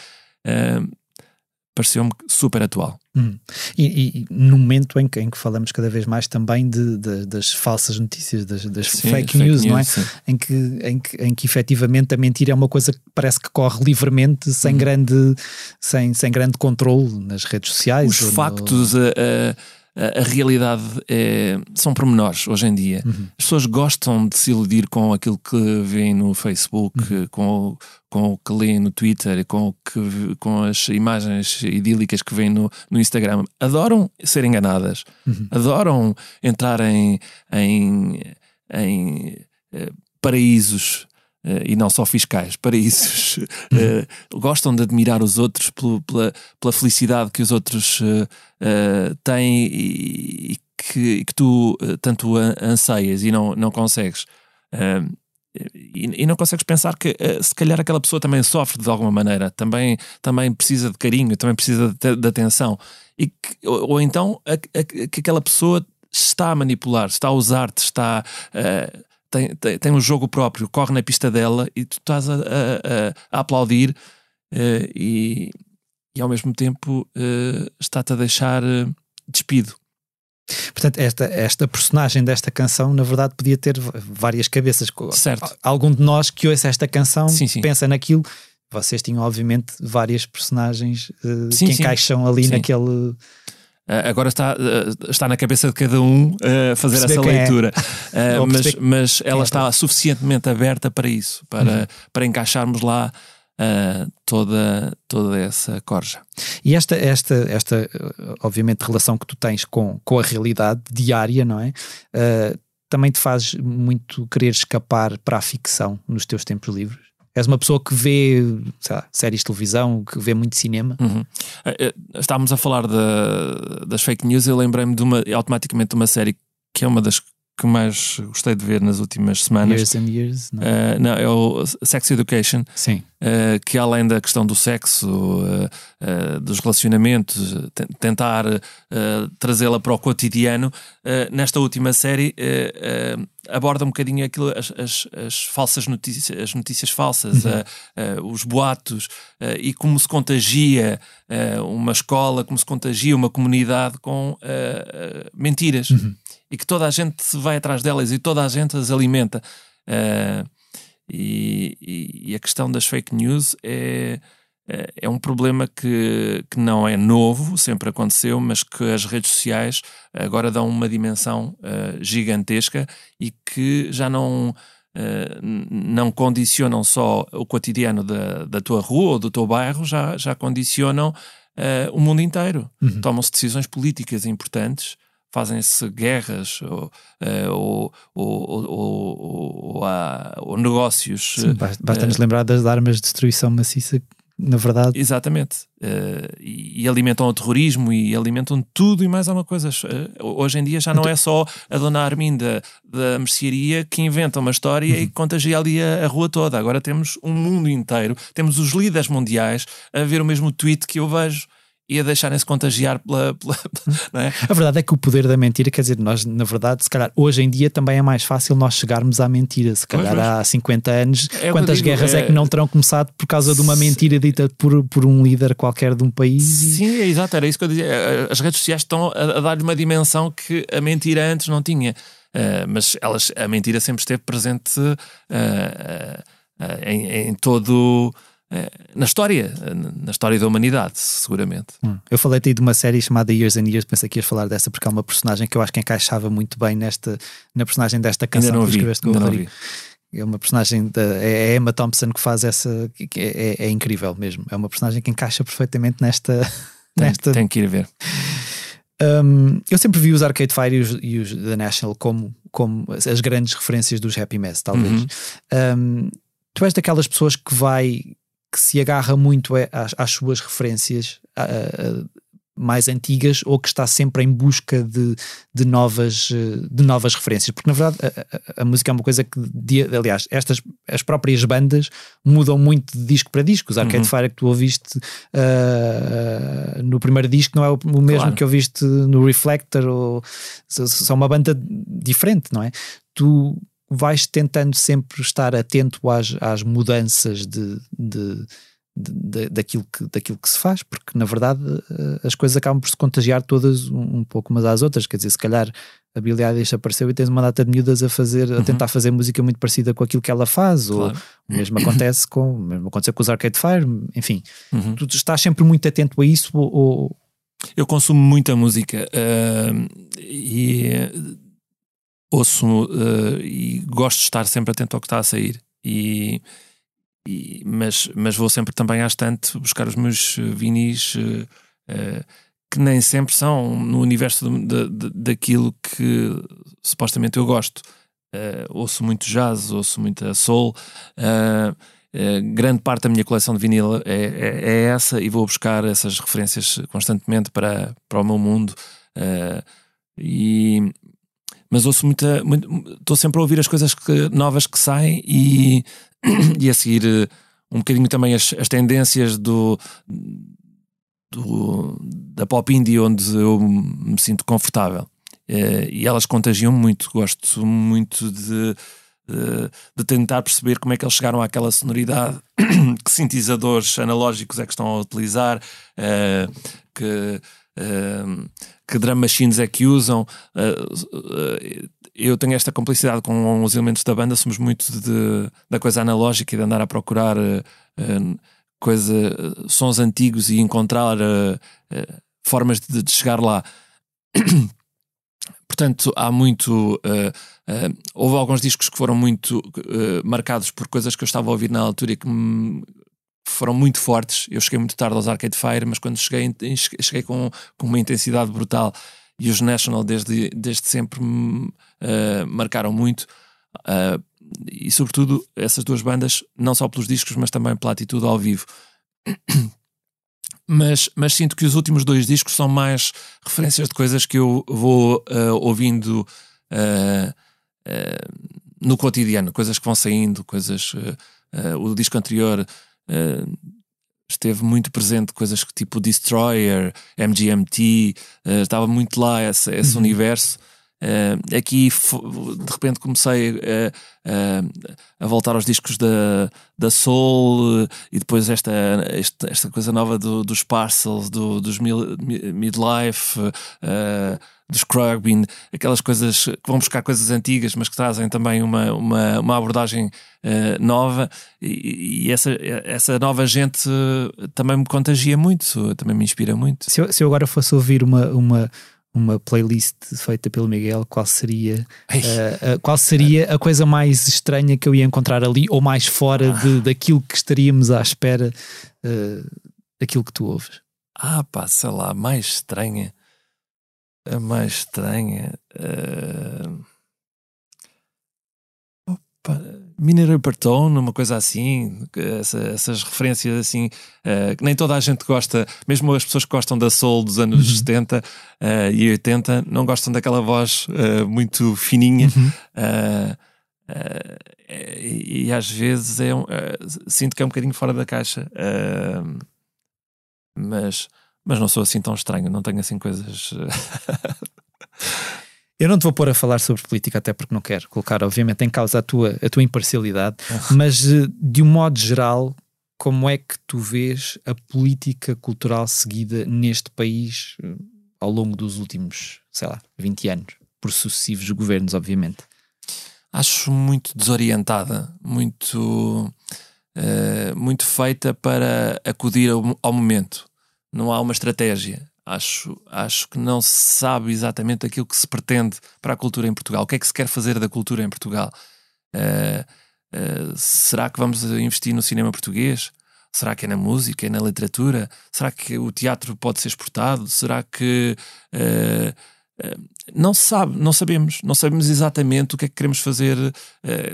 pareceu-me super atual. Hum. E, e, no momento em que, em que falamos cada vez mais também de, de das falsas notícias, das, das sim, fake, news, fake, não é? Em que, em, que, em que efetivamente a mentira é uma coisa que parece que corre livremente, sem, hum. grande, sem, sem grande controle nas redes sociais. Os factos, no... a, a a, realidade é, são pormenores hoje em dia. Uhum. As pessoas gostam de se iludir com aquilo que veem no Facebook, uhum. com, com o que leem no Twitter, com, o que, com as imagens idílicas que veem no, no Instagram. Adoram ser enganadas, uhum. adoram entrar em, em, em eh, paraísos e não só fiscais, paraísos, uh, gostam de admirar os outros pela, pela, felicidade que os outros uh, têm e, e, que, que, tu tanto anseias e não, não consegues. E, e, não consegues pensar que se calhar aquela pessoa também sofre de alguma maneira, também, também precisa de carinho, também precisa de, de atenção. E que, ou, ou, então a, a, que aquela pessoa está a manipular, está a usar-te, está. Uh, tem, tem, tem um jogo próprio, corre na pista dela e tu estás a, a, a aplaudir uh, e, e ao mesmo tempo uh, está-te a deixar uh, despido. Portanto, esta, esta personagem desta canção, na verdade, podia ter várias cabeças. Certo. Algum de nós que ouça esta canção sim, sim. pensa naquilo. Vocês tinham, obviamente, várias personagens uh, sim, que encaixam ali naquele agora está, uh, está na cabeça de cada um uh, fazer essa é. leitura, é. mas, mas ela é. está suficientemente aberta para isso, para, uhum. para encaixarmos lá toda, toda essa corja. E esta, esta, esta, obviamente, relação que tu tens com, com a realidade diária, não é? também te faz muito querer escapar para a ficção nos teus tempos livres? És uma pessoa que vê lá, séries de televisão, que vê muito cinema. Uhum. Eh, eh, estávamos a falar de, das fake news. Eu lembrei-me automaticamente de uma série que é uma das que mais gostei de ver nas últimas semanas. Years and Years? Não, uh, não é o Sex Education. Sim. Uh, que além da questão do sexo, uh, dos relacionamentos, tentar trazê-la para o cotidiano, nesta última série aborda um bocadinho aquilo, as, as, as, falsas notícias, as notícias falsas, uhum. os boatos e como se contagia uma escola, como se contagia uma comunidade com mentiras. Uhum e que toda a gente vai atrás delas e toda a gente as alimenta. Uh, e, e, e, a questão das fake news é, é, é um problema que, que não é novo, sempre aconteceu, mas que as redes sociais agora dão uma dimensão uh, gigantesca e que já não. Uh, não condicionam só o cotidiano da, da tua rua ou do teu bairro, já, já condicionam uh, o mundo inteiro. Uhum. Tomam-se decisões políticas importantes fazem-se guerras ou, uh, ou, ou, ou, ou, negócios. Sim, basta-nos uh, lembrar das armas de destruição maciça na verdade. Exatamente. Uh, e, alimentam o terrorismo e alimentam tudo e mais alguma coisa. Hoje em dia já não então... é só a dona Arminda da mercearia que inventa uma história uhum. e contagia ali a, a, rua toda. Agora temos um mundo inteiro, temos os líderes mundiais a ver o mesmo tweet que eu vejo e a deixarem-se contagiar pela. pela é? A verdade é que o poder da mentira, quer dizer, nós, na verdade, se calhar hoje em dia também é mais fácil nós chegarmos à mentira. Se calhar há 50 anos, é quantas digo, guerras é... é... que não terão começado por causa de uma mentira dita por, por um líder qualquer de um país? Sim, é exato, era isso que eu dizia. As redes sociais estão a, a dar-lhe uma dimensão que a mentira antes não tinha. Uh, mas elas, a mentira sempre esteve presente uh, uh, em, em todo eh, na história, na história da humanidade, seguramente. Hum. Eu falei-te de uma série chamada Years and Years, pensei que ias falar dessa porque é uma personagem que eu acho que encaixava muito bem nesta, na personagem desta canção ainda não que escreveste com o Rodrigo. É uma personagem da é Emma Thompson que faz essa que é, é, é, incrível mesmo. É uma personagem que encaixa perfeitamente nesta. Tem, nesta... tem que ir ver. Um, eu sempre vi os Arcade Fire e os, e os The National como, como as grandes referências dos Happy Mess, talvez. Uhum. Um, tu és daquelas pessoas que vai que se agarra muito às, às suas referências mais antigas ou que está sempre em busca de, de, novas, de novas referências, porque na verdade a, a, a música é uma coisa que, aliás, estas as próprias bandas mudam muito de disco para disco. Os Arcade uhum. Fire que tu ouviste uh, no primeiro disco não é o, o mesmo claro. que ouviste no Reflector, ou são uma banda diferente, não é? Tu vais tentando sempre estar atento às, às mudanças de, de, de, daquilo, que, daquilo que se faz, porque na verdade eh, as coisas acabam por se contagiar todas um, um pouco umas às outras. Quer dizer, se calhar a Billie Eilish apareceu e tens uma data de miúdas a fazer, a uhum. tentar fazer música muito parecida com aquilo que ela faz, claro. ou o mesmo acontece com, o mesmo aconteceu com os Arcade Fire, enfim, uhum. tu estás sempre muito atento a isso ou, ou... eu consumo muita música uh, e ouço uh, e gosto de estar sempre atento ao que está a sair. E, e, mas, mas vou sempre também à estante buscar os meus vinis uh, uh, que nem sempre são no universo de, de, daquilo que supostamente eu gosto. ouço muito jazz, ouço muita soul. grande parte da minha coleção de vinil é, é, é, essa e vou buscar essas referências constantemente para, para o meu mundo. e, mas ouço muita. Estou sempre a ouvir as coisas que, novas que saem e, e a seguir eh, um bocadinho também as, as tendências do, do, da pop indie onde eu me sinto confortável. Uh, e elas contagiam muito. Gosto muito de, de, de, tentar perceber como é que eles chegaram àquela sonoridade, que sintetizadores analógicos é que estão a utilizar, que que drum machines é que usam. Uh, eu tenho esta complicidade com os elementos da banda, somos muito de, da coisa analógica e de andar a procurar uh, coisa, sons antigos e encontrar formas de, de, chegar lá. Portanto, há muito. houve alguns discos que foram muito marcados por coisas que eu estava a ouvir na altura e que me foram muito fortes. Eu cheguei muito tarde aos Arcade Fire, mas quando cheguei, cheguei com, com uma intensidade brutal. E os National, desde, desde sempre, uh, marcaram muito. Uh, e, sobretudo, essas duas bandas, não só pelos discos, mas também pela atitude ao vivo. Mas, mas sinto que os últimos dois discos são mais referências de coisas que eu vou uh, ouvindo no cotidiano, coisas que vão saindo, coisas. o disco anterior Uh, esteve muito presente coisas que tipo Destroyer, MGMT, uh, eh, estava muito lá esse, esse uhum. universo. Uh, aqui de repente comecei a voltar aos discos da, da Soul e depois esta, esta, esta coisa nova do, dos Parcels, do, dos Midlife dos Scrubbing, aquelas coisas que vão buscar coisas antigas, mas que trazem também uma, uma, uma abordagem uh, nova, e, e, essa, essa nova gente uh, também me contagia muito, também me inspira muito. Se eu, se eu agora fosse ouvir uma, uma, uma playlist feita pelo Miguel, qual seria, uh, qual seria a coisa mais estranha que eu ia encontrar ali, ou mais fora de, daquilo que estaríamos à espera daquilo que tu ouves? Ah, pá, sei lá, mais estranha. A mais estranha. Uh... Opa, Mineiro Partone, uma coisa assim, essa, essas referências assim, uh, que nem toda a gente gosta, mesmo as pessoas que gostam da soul dos anos uhum. 70 uh, e 80, não gostam daquela voz uh, muito fininha. Uhum. E, e, às vezes é um, sinto que é um bocadinho fora da caixa, mas, mas não sou assim tão estranho, não tenho assim coisas. Eu não te vou pôr a falar sobre política, até porque não quero colocar, obviamente, em causa a tua, a tua imparcialidade, mas eh, de um modo geral, como é que tu vês a política cultural seguida neste país eh, ao longo dos últimos, sei lá, 20 anos, por sucessivos governos, obviamente? Acho muito desorientada, muito, uh, muito feita para acudir ao, ao momento. Não há uma estratégia acho, acho que não se sabe exatamente aquilo que se pretende para a cultura em Portugal. O que é que se quer fazer da cultura em Portugal? Uh, uh, será que vamos investir no cinema português? Será que é na música, é na literatura? Será que o teatro pode ser exportado? Será que. Uh, não sabe, não sabemos, não sabemos exatamente o que é que queremos fazer.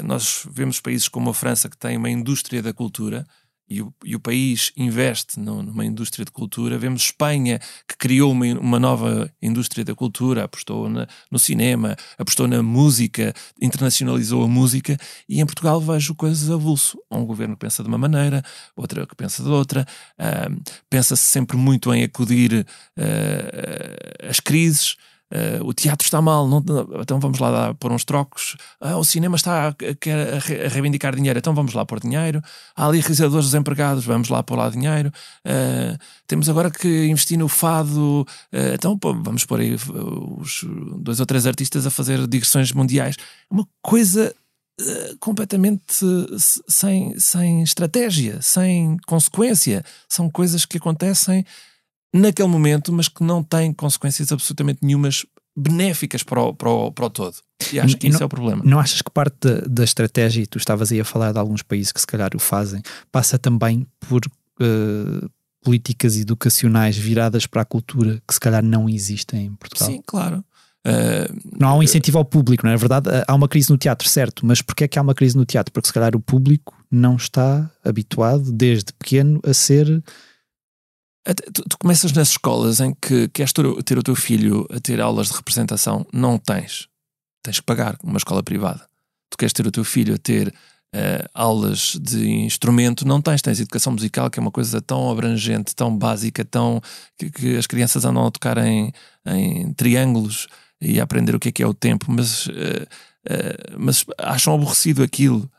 nós vemos países como a França que tem uma indústria da cultura e o, e o país investe no, numa indústria de cultura. Vemos Espanha, que criou uma, uma nova indústria da cultura, apostou na, no cinema, apostou na música, internacionalizou a música, e em Portugal vejo coisas avulso. Um governo que pensa de uma maneira, outra que pensa de outra, pensa-se sempre muito em acudir às crises. Uh, o teatro está mal, não, então vamos lá dar, pôr uns trocos. Ah, o cinema está a, a, a, reivindicar dinheiro, então vamos lá pôr dinheiro. Há ali realizadores desempregados, vamos lá pôr lá dinheiro. Uh, temos agora que investir no fado, uh, então pô, vamos pôr aí os dois ou três artistas a fazer digressões mundiais. Uma coisa completamente sem, sem estratégia, sem consequência. São coisas que acontecem naquele momento, mas que não têm consequências absolutamente nenhumas benéficas para o, para o, para o todo. E acho que e isso não, é o problema. Não achas que parte da, da, estratégia, e tu estavas aí a falar de alguns países que se calhar o fazem, passa também por uh, políticas educacionais viradas para a cultura que se calhar não existem em Portugal? Sim, claro. Uh, não há um incentivo ao público, não é? verdade? Há uma crise no teatro, certo, mas porquê é que há uma crise no teatro? Porque se calhar o público não está habituado desde pequeno a ser Tu, tu, começas nas escolas em que queres ter, o teu filho a ter aulas de representação, não tens. Tens que pagar uma escola privada. Tu queres ter o teu filho a ter uh, aulas de instrumento, não tens. Tens educação musical, que é uma coisa tão abrangente, tão básica, tão que, que as crianças andam a tocar em, em, triângulos e a aprender o que é que é o tempo, mas, uh, uh, mas acham aborrecido aquilo.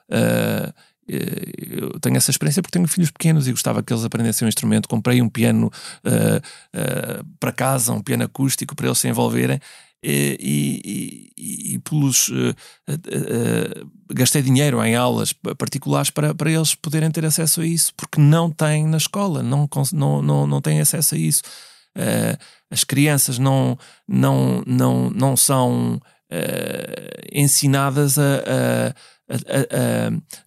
Eh, eu tenho essa experiência porque tenho filhos pequenos e gostava que eles aprendessem um instrumento. Comprei um piano uh, uh, para casa, um piano acústico para eles se envolverem. E, e, e, e pelos uh, gastei dinheiro em aulas particulares para, para eles poderem ter acesso a isso, porque não têm na escola, não, não, não, não têm acesso a isso. as crianças não, não, não, não são ensinadas a,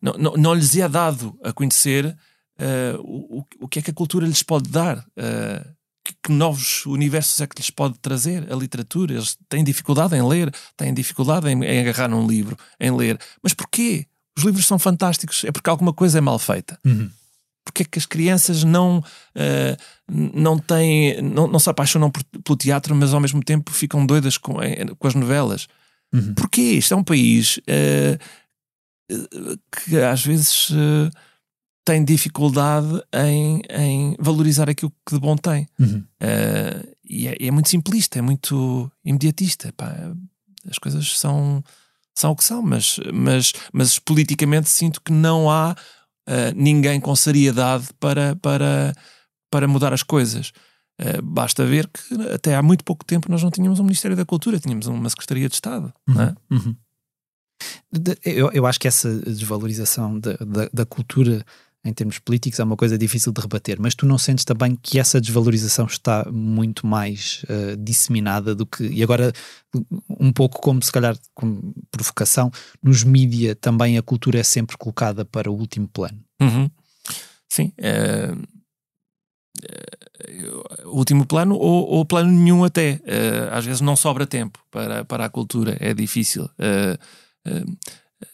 não, não, não, lhes é dado a conhecer uh, o, o que é que a cultura lhes pode dar, uh, que, que, novos universos é que lhes pode trazer a literatura. Eles têm dificuldade em ler, têm dificuldade em, em agarrar num livro, em ler. Mas porquê? Os livros são fantásticos, é porque alguma coisa é mal feita. Uhum. Porque é que as crianças não, uh, não têm, não, não se apaixonam por, pelo teatro, mas ao mesmo tempo ficam doidas com, com as novelas? Uhum. Porquê? Isto é um país uh, que às vezes uh, tem dificuldade em, em, valorizar aquilo que de bom tem. Uhum. Uh, e é, é, muito simplista, é muito imediatista. Pá, as coisas são, são o que são, mas, mas, mas politicamente sinto que não há uh, ninguém com seriedade para, para, para mudar as coisas. Uh, basta ver que até há muito pouco tempo nós não tínhamos um Ministério da Cultura, tínhamos uma Secretaria de Estado. Uhum. É? uhum. Eu, eu acho que essa desvalorização da, da, da, cultura em termos políticos é uma coisa difícil de rebater, mas tu não sentes também que essa desvalorização está muito mais uh, disseminada do que. E agora, um pouco como se calhar como provocação, nos mídia também a cultura é sempre colocada para o último plano. Uhum. Sim. O último plano ou, ou plano nenhum até. Uh, às vezes não sobra tempo para, para a cultura, é difícil. Uh, uh,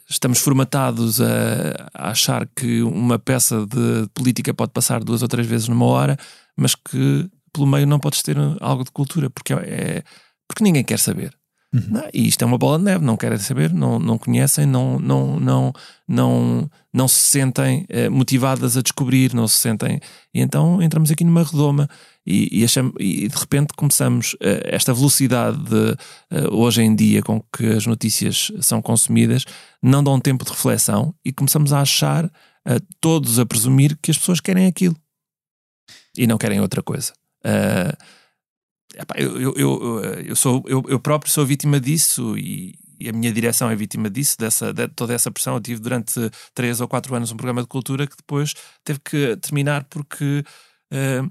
estamos formatados a, a, achar que uma peça de política pode passar duas ou três vezes numa hora, mas que pelo meio não podes ter algo de cultura, porque, é, porque ninguém quer saber. Uhum. Não, e isto é uma bola de neve, não querem saber, não, não conhecem, não, não, não, não, não se sentem eh, motivadas a descobrir, não se sentem. E então entramos aqui numa redoma e, e, achamos, e de repente começamos eh, esta velocidade de, eh, hoje em dia com que as notícias são consumidas, não dão tempo de reflexão e começamos a achar, eh, todos a presumir que as pessoas querem aquilo e não querem outra coisa. Uh, eu, eu, eu, eu, sou, eu, eu próprio sou vítima disso e, e a minha direção é vítima disso, dessa, de toda essa pressão. Eu tive durante três ou quatro anos um programa de cultura que depois teve que terminar porque uh,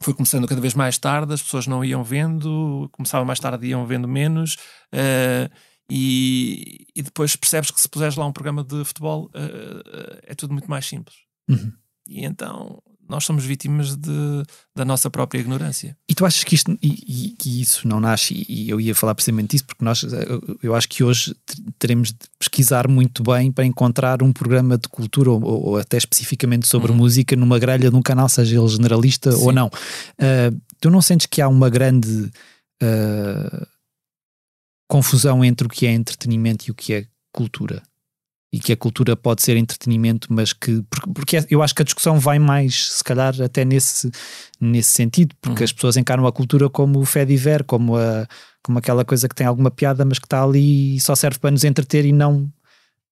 foi começando cada vez mais tarde, as pessoas não iam vendo, começava mais tarde e iam vendo menos. Uh, e, e, depois percebes que se puseres lá um programa de futebol uh, é tudo muito mais simples. Uhum. E então nós somos vítimas de, da nossa própria ignorância. E tu achas que isto e, e, isso não nasce, e eu ia falar precisamente disso, porque nós, eu, eu acho que hoje teremos de pesquisar muito bem para encontrar um programa de cultura, ou, ou até especificamente sobre uhum. música, numa grelha de um canal, seja ele generalista Sim. ou não. Uh, tu não sentes que há uma grande uh, confusão entre o que é entretenimento e o que é cultura? E que a cultura pode ser entretenimento, mas que. Porque, porque eu acho que a discussão vai mais, se calhar, até nesse, nesse sentido, porque uhum. as pessoas encaram a cultura como o fé diver, como, a, como aquela coisa que tem alguma piada, mas que está ali e só serve para nos entreter e não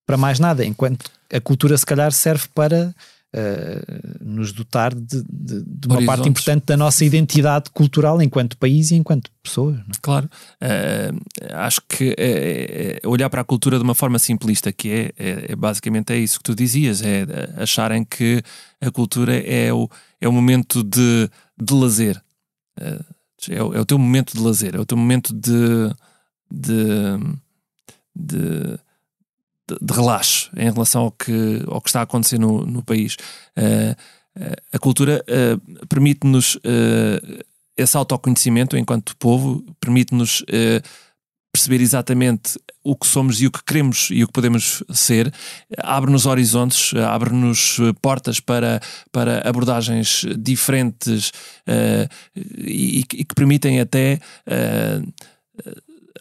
para mais nada, enquanto a cultura, se calhar, serve para uh, nos dotar de, de, de uma parte importante da nossa identidade cultural enquanto país e enquanto pessoas. É? Claro, uh, acho que é olhar para a cultura de uma forma simplista, que é, é, é, basicamente é isso que tu dizias, é acharem que a cultura é o, é o momento de, de lazer. Uh, é, o, é o teu momento de lazer, é o teu momento de, de, de de, relaxo em relação ao que, ao que está a acontecer no, no país. Uh, a cultura uh, permite-nos esse autoconhecimento enquanto povo, permite-nos perceber exatamente o que somos e o que queremos e o que podemos ser, abre-nos horizontes, abre-nos portas para, para abordagens diferentes uh, e, e, que permitem até uh,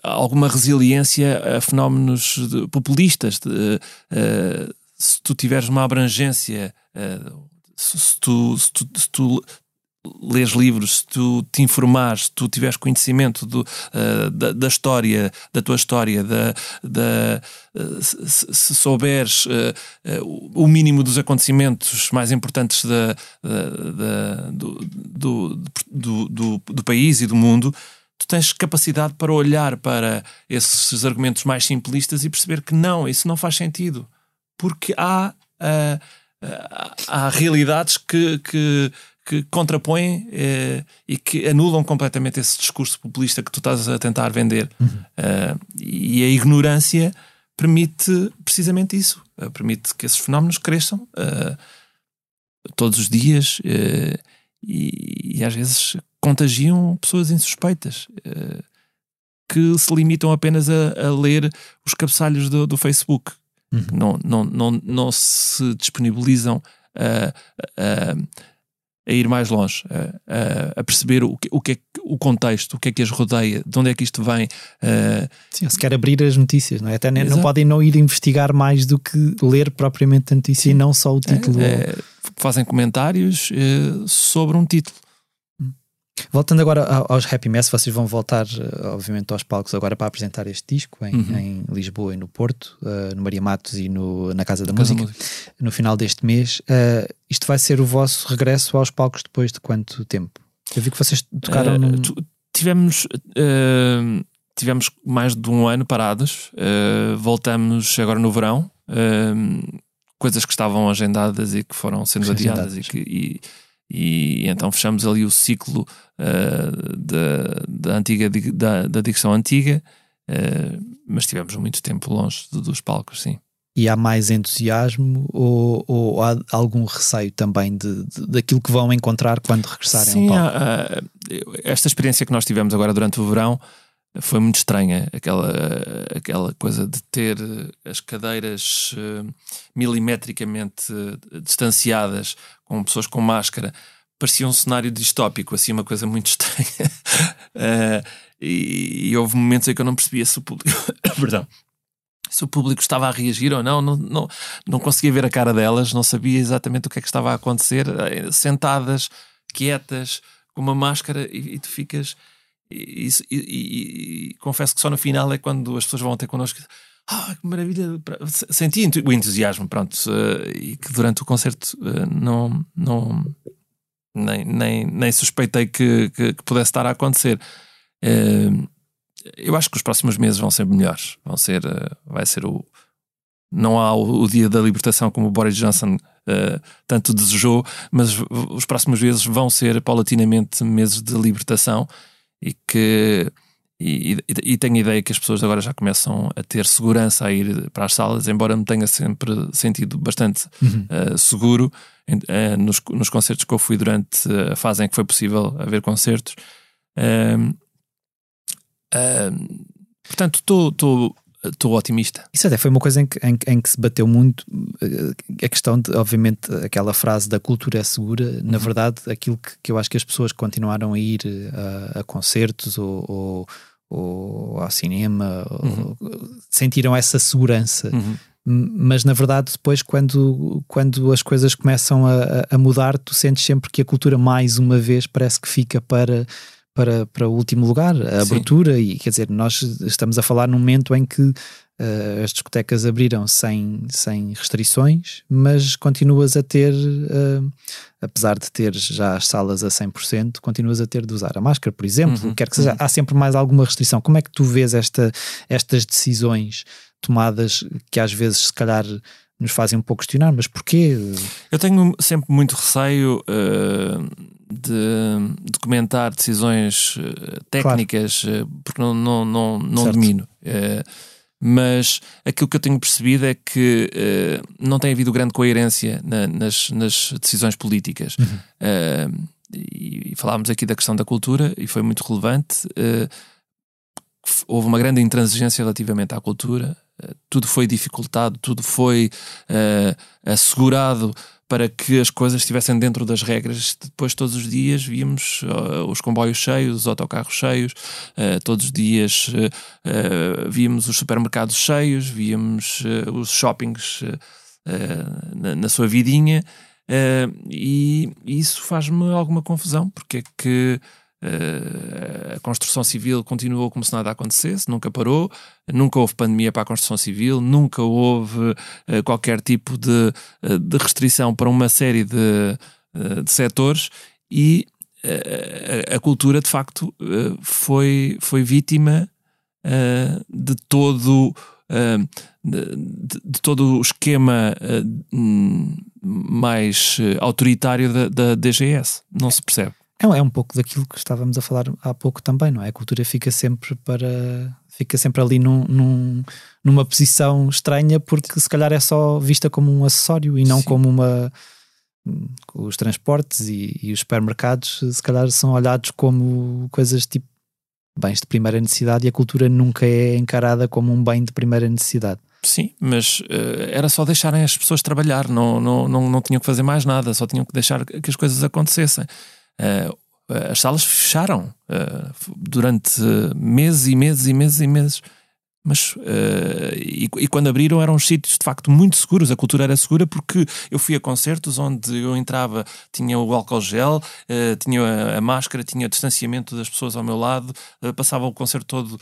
alguma resiliência a fenómenos populistas. De, uh, se tu tiveres uma abrangência, uh, se, tu, se, tu, se tu lês livros, se tu te informares, se tu tiveres conhecimento do, uh, da, da, história, da tua história, da, da, uh, se, se, souberes uh, o mínimo dos acontecimentos mais importantes da, do, do, do, do, do país e do mundo, tu tens capacidade para olhar para esses argumentos mais simplistas e perceber que não, isso não faz sentido. Porque há, uh, uh, há realidades que, que, que contrapõem uh, e que anulam completamente esse discurso populista que tu estás a tentar vender. Uhum. e a ignorância permite precisamente isso. permite que esses fenómenos cresçam todos os dias e, e às vezes contagiam pessoas insuspeitas uh, que se limitam apenas a, a ler os cabeçalhos do, do Facebook. Uhum. Não, não, não, não se disponibilizam a, a, a ir mais longe, a, a, perceber o que, o que é o contexto, o que é que as rodeia, de onde é que isto vem. Uh... Sim, se quer abrir as notícias, não é? Até não podem não ir investigar mais do que ler propriamente a notícia Sim. e não só o título. É, é, fazem comentários uh, sobre um título. Voltando agora aos Happy Mess, vocês vão voltar, eh, obviamente, aos palcos agora para apresentar este disco em, uhum. em Lisboa e no Porto, uh, no Maria Matos e no, na Casa da Casa Música, Música, no final deste mês. Uh, isto vai ser o vosso regresso aos palcos depois de quanto tempo? Eu vi que vocês tocaram. Uh, num... Tivemos. tivemos mais de um ano parados, voltamos agora no verão, coisas que estavam agendadas e que foram sendo adiadas e que. E, e então fechamos ali o ciclo uh, da, da, antiga, da, da dicção antiga, uh, mas tivemos muito tempo longe dos palcos, sim. e há mais entusiasmo ou, ou há algum receio também de, de, daquilo que vão encontrar quando regressarem Sim, ao palco? há- esta experiência que nós tivemos agora durante o verão foi muito estranha. Aquela, aquela coisa de ter as cadeiras eh, milimetricamente eh, distanciadas, com pessoas com máscara. Parecia um cenário distópico, assim, uma coisa muito estranha. Eh, e, e houve momentos em que eu não percebia se o público. Perdão. Se o público estava a reagir ou não, não, não, não conseguia ver a cara delas, não sabia exatamente o que é que estava a acontecer, eh, sentadas, quietas, com uma máscara, e, e tu ficas. E, e- e- e confesso que só no final é quando as pessoas vão ter connosco. Ah, que maravilha! Senti o entusiasmo, pronto, e que durante o concerto eh, não, não nem, nem, nem suspeitei que, que, que pudesse estar a acontecer. Eh, eu acho que os próximos meses vão ser melhores. Vão ser, eh, vai ser o. Não há o, o dia da libertação como o Boris Johnson tanto desejou, mas os próximos meses vão ser paulatinamente meses de libertação e que. E, e, e tenho a ideia que as pessoas agora já começam a ter segurança a ir para as salas, embora me tenha sempre sentido bastante Uhum. eh, seguro em- eh, nos, nos concertos que eu fui durante a fase em que foi possível haver concertos. Ahm, portanto, estou otimista. Isso até foi uma coisa em que, em, em que se bateu muito eh, a questão de, obviamente, aquela frase da cultura é segura. Na verdade, aquilo que, que eu acho que as pessoas continuaram a ir eh, a, a concertos ou, ou, ou ao cinema ou- sentiram essa segurança. Uhum. Mas na verdade, depois, quando, quando as coisas começam a, a- a mudar, tu sentes sempre que a cultura, mais uma vez, parece que fica para, para, para o último lugar, a Sim. abertura. E quer dizer, nós estamos a falar num momento em que eh, as discotecas abriram sem, sem restrições, mas continuas a ter, eh, apesar de ter já as salas a 100%, continuas a ter de usar a máscara, por exemplo. Uhum, Quer que seja, há sempre mais alguma restrição. Como é que tu vês esta, estas decisões tomadas que às vezes, se calhar, nos fazem um pouco questionar, mas porquê? Eu tenho sempre muito receio eh, de, de comentar decisões eh, técnicas, eh, porque não, não, não, não Certo. domino. Eh, mas aquilo que eu tenho percebido é que eh, não tem havido grande coerência na- nas, nas decisões políticas. Eh, e, e falámos aqui da questão da cultura, e foi muito relevante. f- houve uma grande intransigência relativamente à cultura. Tudo foi dificultado, tudo foi eh, assegurado para que as coisas estivessem dentro das regras. Depois, todos os dias, víamos eh, os comboios cheios, os autocarros cheios, eh, todos os dias eh, víamos os supermercados cheios, víamos os shoppings na, na sua vidinha. e isso faz-me alguma confusão, porque é que eh, a construção civil continuou como se nada acontecesse, nunca parou, nunca houve pandemia para a construção civil, nunca houve eh, qualquer tipo de, eh, de restrição para uma série de, de setores e a, cultura de facto foi, foi vítima de todo de, de- todo o esquema hum, mais autoritário da, da DGS. Não se percebe. É, um- é um pouco daquilo que estávamos a falar há pouco também, não é? A cultura fica sempre para. fica sempre ali num, num- numa posição estranha porque se calhar é só vista como um acessório e não Sim. como uma. Os transportes e, e os supermercados, se calhar, são olhados como coisas tipo bens de primeira necessidade e a cultura nunca é encarada como um bem de primeira necessidade. Sim, mas eh, era só deixarem as pessoas trabalhar, não, não, não, não tinham que fazer mais nada, só tinham que deixar que as coisas acontecessem. Eh, as salas fecharam eh, durante eh, meses e meses e meses e meses. Mas e, e quando abriram eram os sítios de facto muito seguros, a cultura era segura porque eu fui a concertos onde eu entrava, tinha o álcool gel, tinha a, máscara, tinha o distanciamento das pessoas ao meu lado, passava o concerto todo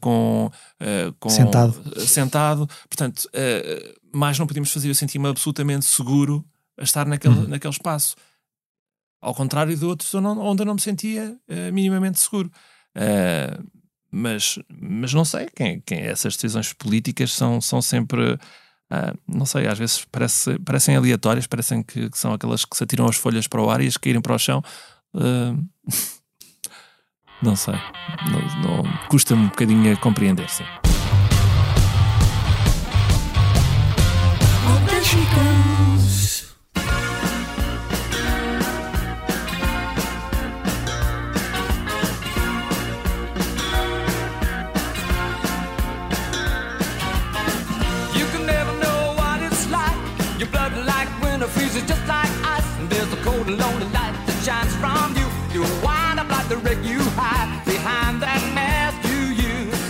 com, com Sentado. sentado. Portanto, mais não podíamos fazer. Eu senti-me absolutamente seguro a estar naquele, Uhum. naquele espaço. Ao contrário de outros onde eu não me sentia eh, minimamente seguro. Eh, mas, mas não sei, quem, quem essas decisões políticas são, são sempre. ah, não sei, às vezes parece, parecem aleatórias, parecem que, que são aquelas que se atiram as folhas para o ar e as caírem para o chão. Ah, não sei. Não, não- Custa-me um bocadinho a compreender, sim. You freezes just like ice. And there's a cold and lonely light that shines from you. You wind up like the wreck you hide behind that mask you use.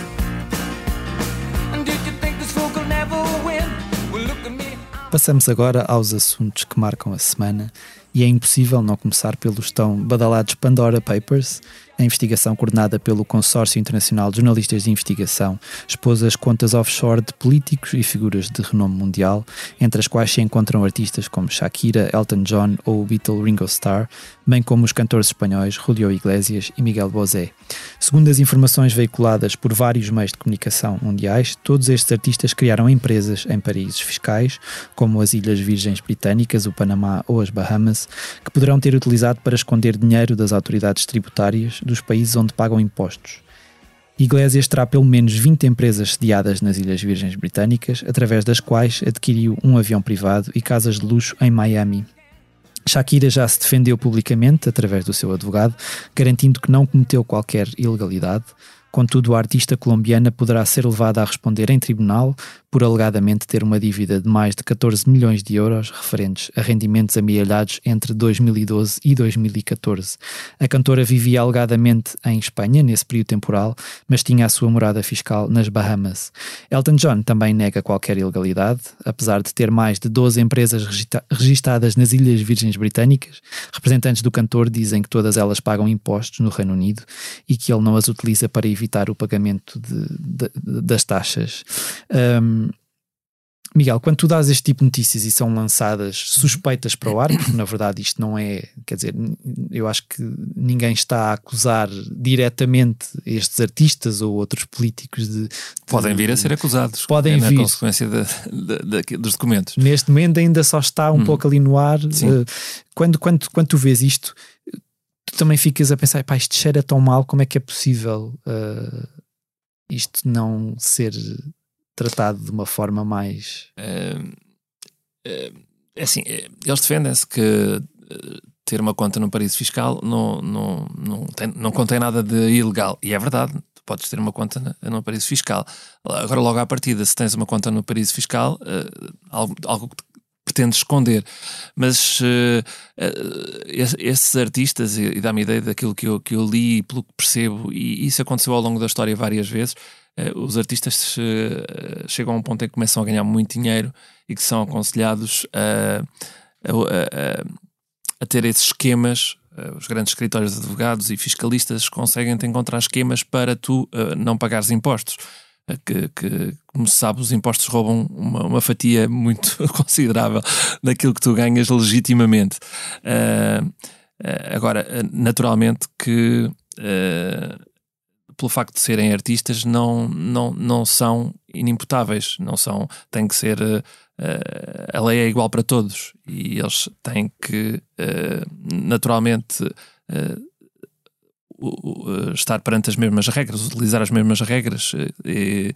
And did you think this fool could never win? Well, look at me. Passamos agora aos assuntos que marcam a semana e é impossível não começar pelos tão badalados Pandora Papers, a investigação coordenada pelo Consórcio Internacional de Jornalistas de Investigação expôs as contas offshore de políticos e figuras de renome mundial, entre as quais se encontram artistas como Shakira, Elton John ou o Beatle Ringo Starr, bem como os cantores espanhóis Julio Iglesias e Miguel Bosé. Segundo as informações veiculadas por vários meios de comunicação mundiais, todos estes artistas criaram empresas em paraísos fiscais, como as Ilhas Virgens Britânicas, o Panamá ou as Bahamas, que poderão ter utilizado para esconder dinheiro das autoridades tributárias dos países onde pagam impostos. Iglesias terá pelo menos 20 empresas sediadas nas Ilhas Virgens Britânicas, através das quais adquiriu um avião privado e casas de luxo em Miami. Shakira já se defendeu publicamente, através do seu advogado, garantindo que não cometeu qualquer ilegalidade. Contudo, a artista colombiana poderá ser levada a responder em tribunal por alegadamente ter uma dívida de mais de 14 milhões de euros referentes a rendimentos amealhados entre 2012 e 2014. A cantora vivia alegadamente em Espanha nesse período temporal, mas tinha a sua morada fiscal nas Bahamas. Elton John também nega qualquer ilegalidade, apesar de ter mais de 12 empresas regista- registadas nas Ilhas Virgens Britânicas. Representantes do cantor dizem que todas elas pagam impostos no Reino Unido e que ele não as utiliza para evitar o pagamento de- de- das taxas. Ahm, Miguel, quando tu dás este tipo de notícias e são lançadas suspeitas para o ar, porque na verdade isto não é, quer dizer, eu acho que ninguém está a acusar diretamente estes artistas ou outros políticos de. Podem vir a ser acusados. Podem é na vir. consequência da- da- da- dos documentos. Neste momento ainda só está um Hum. pouco ali no ar. Sim. Eh, Quando, quando, quando tu vês isto, também ficas a pensar, pá, isto cheira tão mal, como é que é possível eh, isto não ser tratado de uma forma mais. É, é, assim, é, eles defendem-se que eh, ter uma conta no paraíso fiscal não, não, não, tem, não contém nada de ilegal. E é verdade, tu podes ter uma conta no paraíso fiscal. Agora, logo à partida, se tens uma conta no paraíso fiscal, eh, algo, algo que te pretendes esconder. Mas esse- esses artistas, e, dá-me ideia daquilo que eu, que eu li e pelo que percebo, e isso aconteceu ao longo da história várias vezes, eh, os artistas chegam a um ponto em que começam a ganhar muito dinheiro e que são aconselhados a, a, a- a ter esses esquemas. Os grandes escritórios de advogados e fiscalistas conseguem-te encontrar esquemas para tu eh, não pagares impostos. Que, que, como se sabe, os impostos roubam uma, uma fatia muito considerável daquilo que tu ganhas legitimamente. Eh, agora, naturalmente que eh, pelo facto de serem artistas, não, não, não são inimputáveis, não são, têm que ser, eh, a lei é igual para todos e eles têm que, eh, naturalmente, eh, estar perante as mesmas regras, utilizar as mesmas regras. eh, e,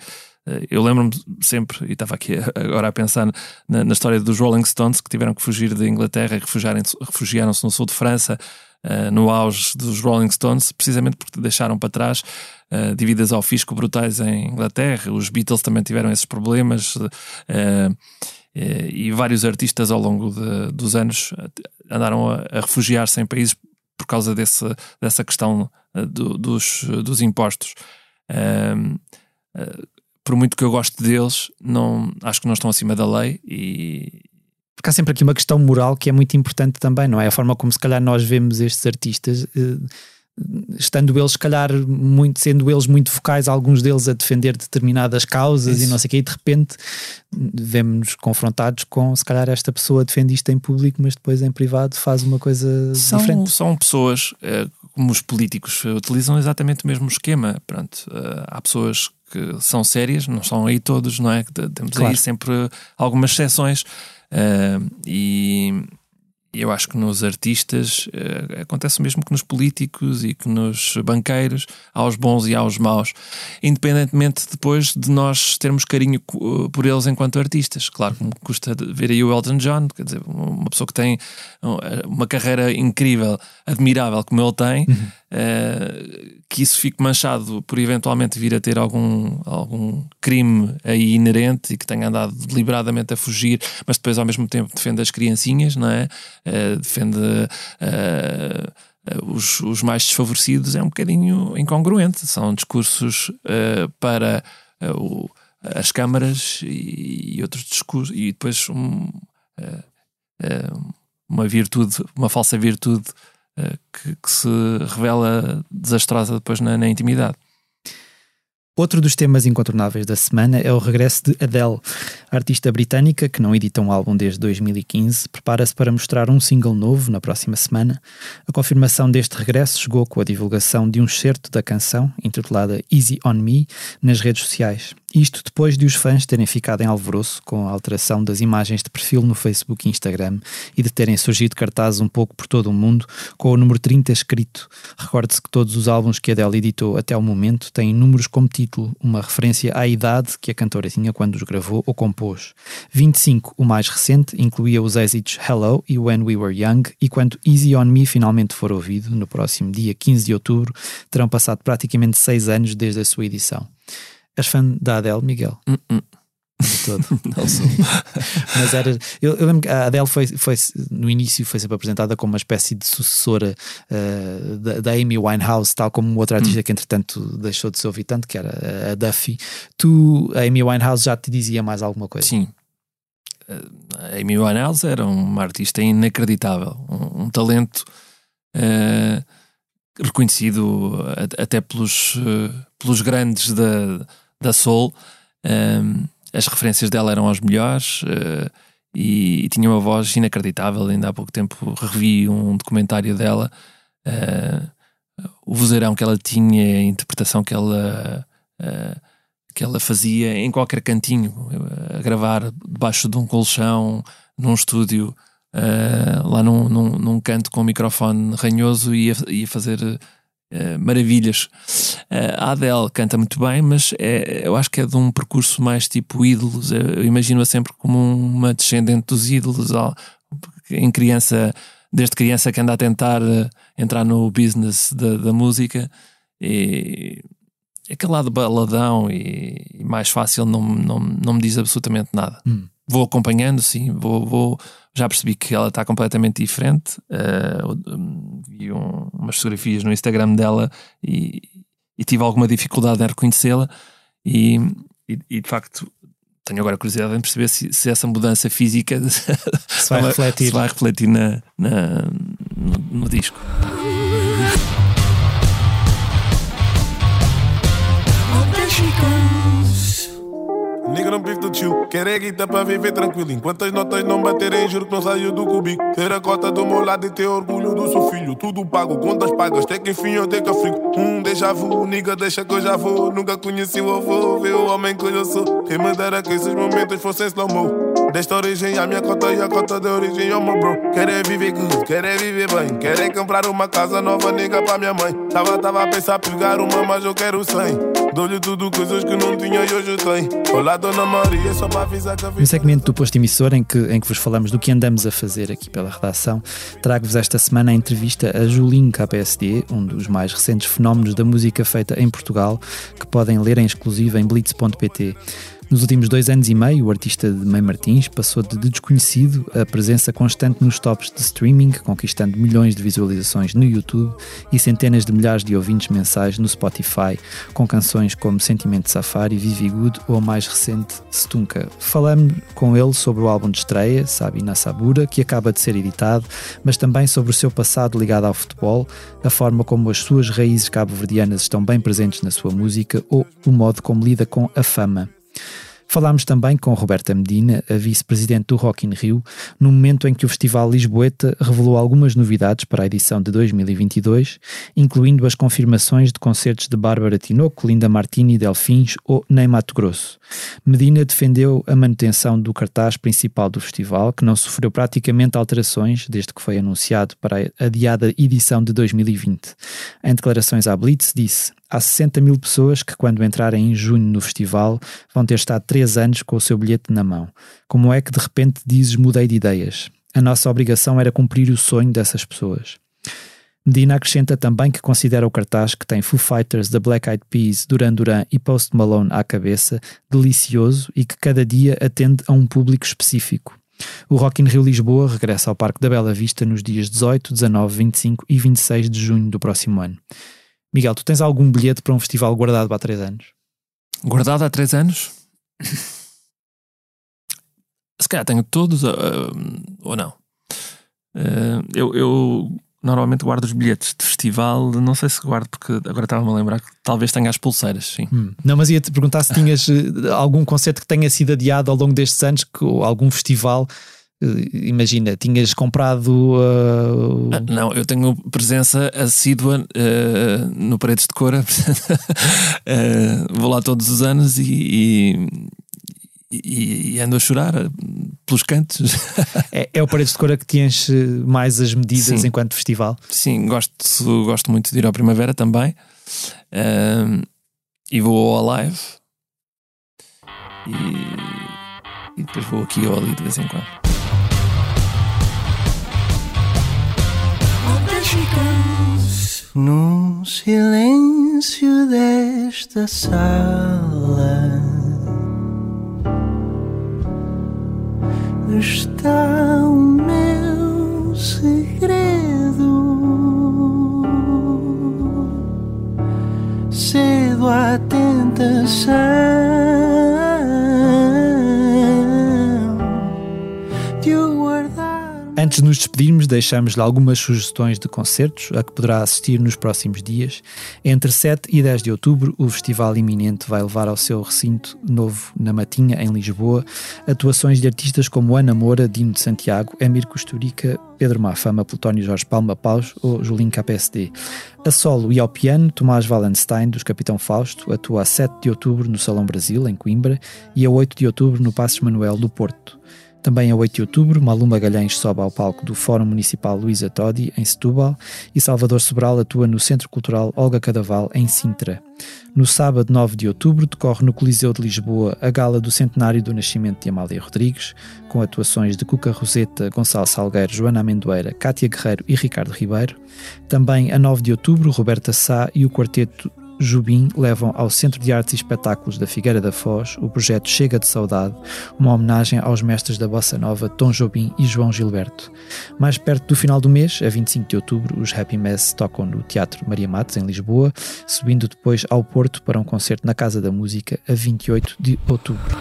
eh, eu lembro-me sempre, e estava aqui agora a pensar na, na história dos Rolling Stones que tiveram que fugir da Inglaterra e refugiaram-se no sul de França eh, no auge dos Rolling Stones, precisamente porque deixaram para trás eh, dívidas ao fisco brutais em Inglaterra. Os Beatles também tiveram esses problemas eh, eh, e vários artistas ao longo de- dos anos eh, andaram a, a refugiar-se em países por causa desse, dessa questão eh, do- dos, dos impostos. Eh, por muito que eu goste deles, não, acho que não estão acima da lei e, Porque há sempre aqui uma questão moral que é muito importante também, não é? A forma como se calhar nós vemos estes artistas, eh, estando eles, se calhar, muito, sendo eles muito vocais, alguns deles a defender determinadas causas Isso. e não sei o quê, e de repente vemos-nos confrontados com, se calhar, esta pessoa defende isto em público, mas depois em privado faz uma coisa são, diferente. são pessoas, eh, como os políticos, eh, utilizam exatamente o mesmo esquema. Pronto, eh, há pessoas que são sérias, não são aí todos, não é? Temos Claro. aí sempre algumas exceções. e, eu acho que nos artistas uh, acontece o mesmo que nos políticos e que nos banqueiros, aos bons e aos maus, independentemente depois de nós termos carinho por eles enquanto artistas. Claro que me custa ver aí o Elton John, quer dizer, uma pessoa que tem uma carreira incrível, admirável como ele tem, uhum. Uh, que isso fique manchado por eventualmente vir a ter algum, algum crime aí inerente e que tenha andado deliberadamente a fugir, mas depois ao mesmo tempo defende as criancinhas, não é? Uh, defende. Uh, os, os, mais desfavorecidos é um bocadinho incongruente. São discursos para o, as câmaras e, e, outros discursos, e depois um, uma virtude, uma falsa virtude que, que, se revela desastrosa depois na, na intimidade. Outro dos temas incontornáveis da semana é o regresso de Adele. Artista britânica, que não edita um álbum desde 2015, prepara-se para mostrar um single novo na próxima semana. A confirmação deste regresso chegou com a divulgação de um excerto da canção, intitulada Easy on Me, nas redes sociais. Isto depois de os fãs terem ficado em alvoroço com a alteração das imagens de perfil no Facebook e Instagram e de terem surgido cartazes um pouco por todo o mundo com o número 30 escrito. Recorde-se que todos os álbuns que Adele editou até o momento têm números como título, uma referência à idade que a cantora tinha quando os gravou ou compôs. 25, o mais recente, incluía os êxitos Hello e When We Were Young, e quando Easy On Me finalmente for ouvido, no próximo dia 15 de outubro, terão passado praticamente seis anos desde a sua edição. És fã da Adele, Miguel? Uh -uh. De todo. Não sou. Mas era. Eu, eu, lembro que a Adele foi, foi, no início, foi sempre apresentada como uma espécie de sucessora uh, da, da, Amy Winehouse, tal como outra artista hum. que entretanto deixou de se ouvir tanto, que era a Duffy. Tu, a Amy Winehouse, já te dizia mais alguma coisa? Sim. A Amy Winehouse era uma artista inacreditável, um, um talento. Uh, reconhecido até pelos, pelos grandes da, da Soul. Um, as referências dela eram as melhores uh, e, e, tinha uma voz inacreditável. Ainda há pouco tempo revi um documentário dela. Uh, o vozeirão que ela tinha, a interpretação que ela, uh, que ela fazia em qualquer cantinho, a gravar debaixo de um colchão, num estúdio, lá num, num, num, canto com um microfone ranhoso e a, a fazer Uh, maravilhas. Uh, a Adele canta muito bem, mas é, eu acho que é de um percurso mais tipo ídolos. Eu imagino-a sempre como uma descendente dos ídolos, ó, em criança, desde criança que anda a tentar uh, entrar no business da, da música. E aquele lado baladão e, e, mais fácil não, não, não me diz absolutamente nada. Hum. Vou acompanhando, sim, vou, vou já percebi que ela está completamente diferente. Uh, vi um, umas fotografias no Instagram dela e, e tive alguma dificuldade em reconhecê-la. E, e, e, de facto tenho agora curiosidade em perceber se, se essa mudança física se vai refletir, se vai refletir na, na no, no disco. Nigga não vive do tio. Quer é guita pra viver tranquilo. Enquanto as notas não baterem, juro que não saiu do cubico. Ter a cota do meu lado e ter orgulho do seu filho. Tudo pago, contas pagas, até que enfim eu tenho que eu fico. Um déjà vu, nigga, deixa que eu já vou. Nunca conheci o avô, vê o homem que eu sou. Quem me dera que esses momentos fossem slow-mo. Desta origem, a minha cota e a cota da origem, oh meu bro. Quer é viver good, quer é viver bem. Quer é comprar uma casa nova, nigga, pra minha mãe. Tava, tava a pensar pegar uma, mas eu quero 100. Dou-lhe tudo coisas que não tinha e hoje. Olá, Dona Maria, só para avisar que a No segmento do posto emissor, em que, em que vos falamos do que andamos a fazer aqui pela redação, trago-vos esta semana a entrevista a Julinho KPSD, um dos mais recentes fenómenos da música feita em Portugal, que podem ler em exclusivo em blitz.pt. Nos últimos dois anos e meio, o artista de Mãe Martins passou de desconhecido a presença constante nos tops de streaming, conquistando milhões de visualizações no YouTube e centenas de milhares de ouvintes mensais no Spotify, com canções como Sentimento Safari, Vivi Good ou a mais recente Stunka. Falamos com ele sobre o álbum de estreia, Sabina Sabura, que acaba de ser editado, mas também sobre o seu passado ligado ao futebol, a forma como as suas raízes cabo-verdianas estão bem presentes na sua música ou o modo como lida com a fama. Falámos também com Roberta Medina, a vice-presidente do Rock in Rio, no momento em que o Festival Lisboeta revelou algumas novidades para a edição de 2022, incluindo as confirmações de concertos de Bárbara Tinoco, Linda Martini, Delfins ou Ney Mato Grosso. Medina defendeu a manutenção do cartaz principal do festival, que não sofreu praticamente alterações desde que foi anunciado para a adiada edição de 2020. Em declarações à Blitz, disse: Há 60 mil pessoas que, quando entrarem em junho no festival, vão ter estado três anos com o seu bilhete na mão. Como é que de repente dizes mudei de ideias? A nossa obrigação era cumprir o sonho dessas pessoas. Medina acrescenta também que considera o cartaz que tem Foo Fighters, The Black Eyed Peas, Duran Duran e Post Malone à cabeça delicioso e que cada dia atende a um público específico. O Rock in Rio Lisboa regressa ao Parque da Bela Vista nos dias 18, 19, 25 e 26 de junho do próximo ano. Miguel, tu tens algum bilhete para um festival guardado há três anos? Guardado há três anos? Se calhar tenho todos, uh, ou não. Uh, eu, eu, normalmente guardo os bilhetes de festival, não sei se guardo, porque agora estava-me a lembrar que talvez tenha as pulseiras, sim. Hum. Não, mas ia-te perguntar se tinhas algum concerto que tenha sido adiado ao longo destes anos, que, algum festival imagina, tinhas comprado. Uh... Não, eu tenho presença assídua uh, no Paredes de Cora, uh, vou lá todos os anos e, e, e, ando a chorar pelos cantos. é, é, o Paredes de Cora que te enche mais as medidas Sim. enquanto festival? Sim, gosto, gosto muito de ir ao Primavera também e vou ao live e, e depois vou aqui ou ali de vez em quando. No silêncio desta sala está o meu segredo. Cedo à tentação Antes de nos despedirmos, deixamos-lhe algumas sugestões de concertos a que poderá assistir nos próximos dias. Entre 7 e 10 de outubro, o Festival Iminente vai levar ao seu recinto novo na Matinha, em Lisboa, atuações de artistas como Ana Moura, Dino de Santiago, Emir Costurica, Pedro Mafama, Plutónio Jorge Palma Paus ou Julinho KPSD. A solo e ao piano, Tomás Wallenstein, dos Capitão Fausto, atua a 7 de outubro no Salão Brasil, em Coimbra, e a 8 de outubro no Passos Manuel, do Porto. Também a 8 de outubro, Maluma Magalhães sobe ao palco do Fórum Municipal Luísa Todi, em Setúbal, e Salvador Sobral atua no Centro Cultural Olga Cadaval, em Sintra. No sábado 9 de outubro, decorre no Coliseu de Lisboa a gala do centenário do nascimento de Amália Rodrigues, com atuações de Cuca Roseta, Gonçalo Salgueiro, Joana Amendoeira, Cátia Guerreiro e Ricardo Ribeiro. Também a 9 de outubro, Roberta Sá e o quarteto Jubim levam ao Centro de Artes e Espetáculos da Figueira da Foz o projeto Chega de Saudade, uma homenagem aos mestres da Bossa Nova Tom Jobim e João Gilberto. Mais perto do final do mês, a 25 de outubro, os Happy Mess tocam no Teatro Maria Matos, em Lisboa, subindo depois ao Porto para um concerto na Casa da Música a 28 de outubro.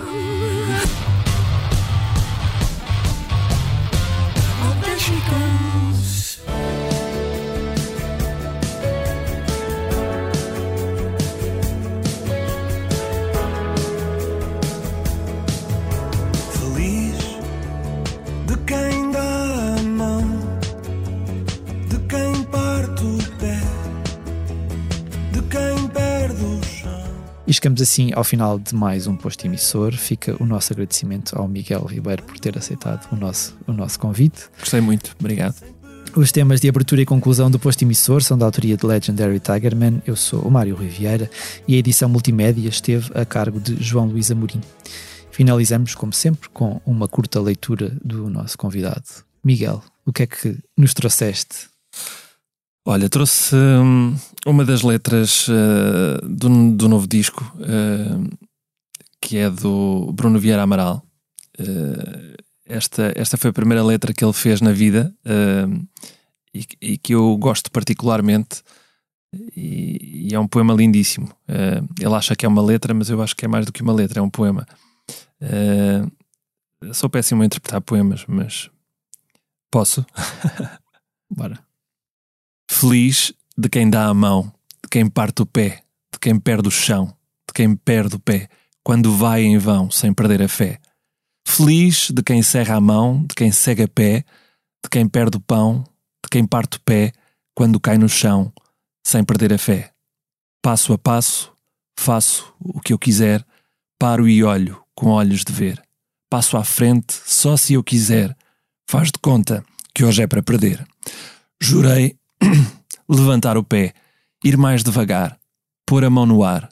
E chegamos assim ao final de mais um posto emissor. Fica o nosso agradecimento ao Miguel Ribeiro por ter aceitado o nosso, o nosso convite. Gostei muito, obrigado. Os temas de abertura e conclusão do posto emissor são da autoria de Legendary Tigerman. Eu sou o Mário Riviera e a edição multimédia esteve a cargo de João Luís Amorim. Finalizamos, como sempre, com uma curta leitura do nosso convidado. Miguel, o que é que nos trouxeste? Olha, trouxe hum, uma das letras uh, do, do novo disco, uh, que é do Bruno Vieira Amaral. Uh, esta, esta foi a primeira letra que ele fez na vida e, e, que eu gosto particularmente. E, e é um poema lindíssimo. ele acha que é uma letra, mas eu acho que é mais do que uma letra, é um poema. sou péssimo a interpretar poemas, mas posso. Bora. Feliz de quem dá a mão, de quem parte o pé, de quem perde o chão, de quem perde o pé, quando vai em vão sem perder a fé. Feliz de quem serra a mão, de quem segue a pé, de quem perde o pão, de quem parte o pé quando cai no chão, sem perder a fé. Passo a passo, faço o que eu quiser, paro e olho com olhos de ver. Passo à frente só se eu quiser, faz de conta que hoje é para perder. Jurei levantar o pé, ir mais devagar, pôr a mão no ar,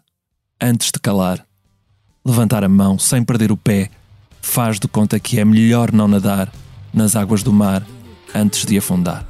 antes de calar, levantar a mão sem perder o pé, faz de conta que é melhor não nadar nas águas do mar antes de afundar.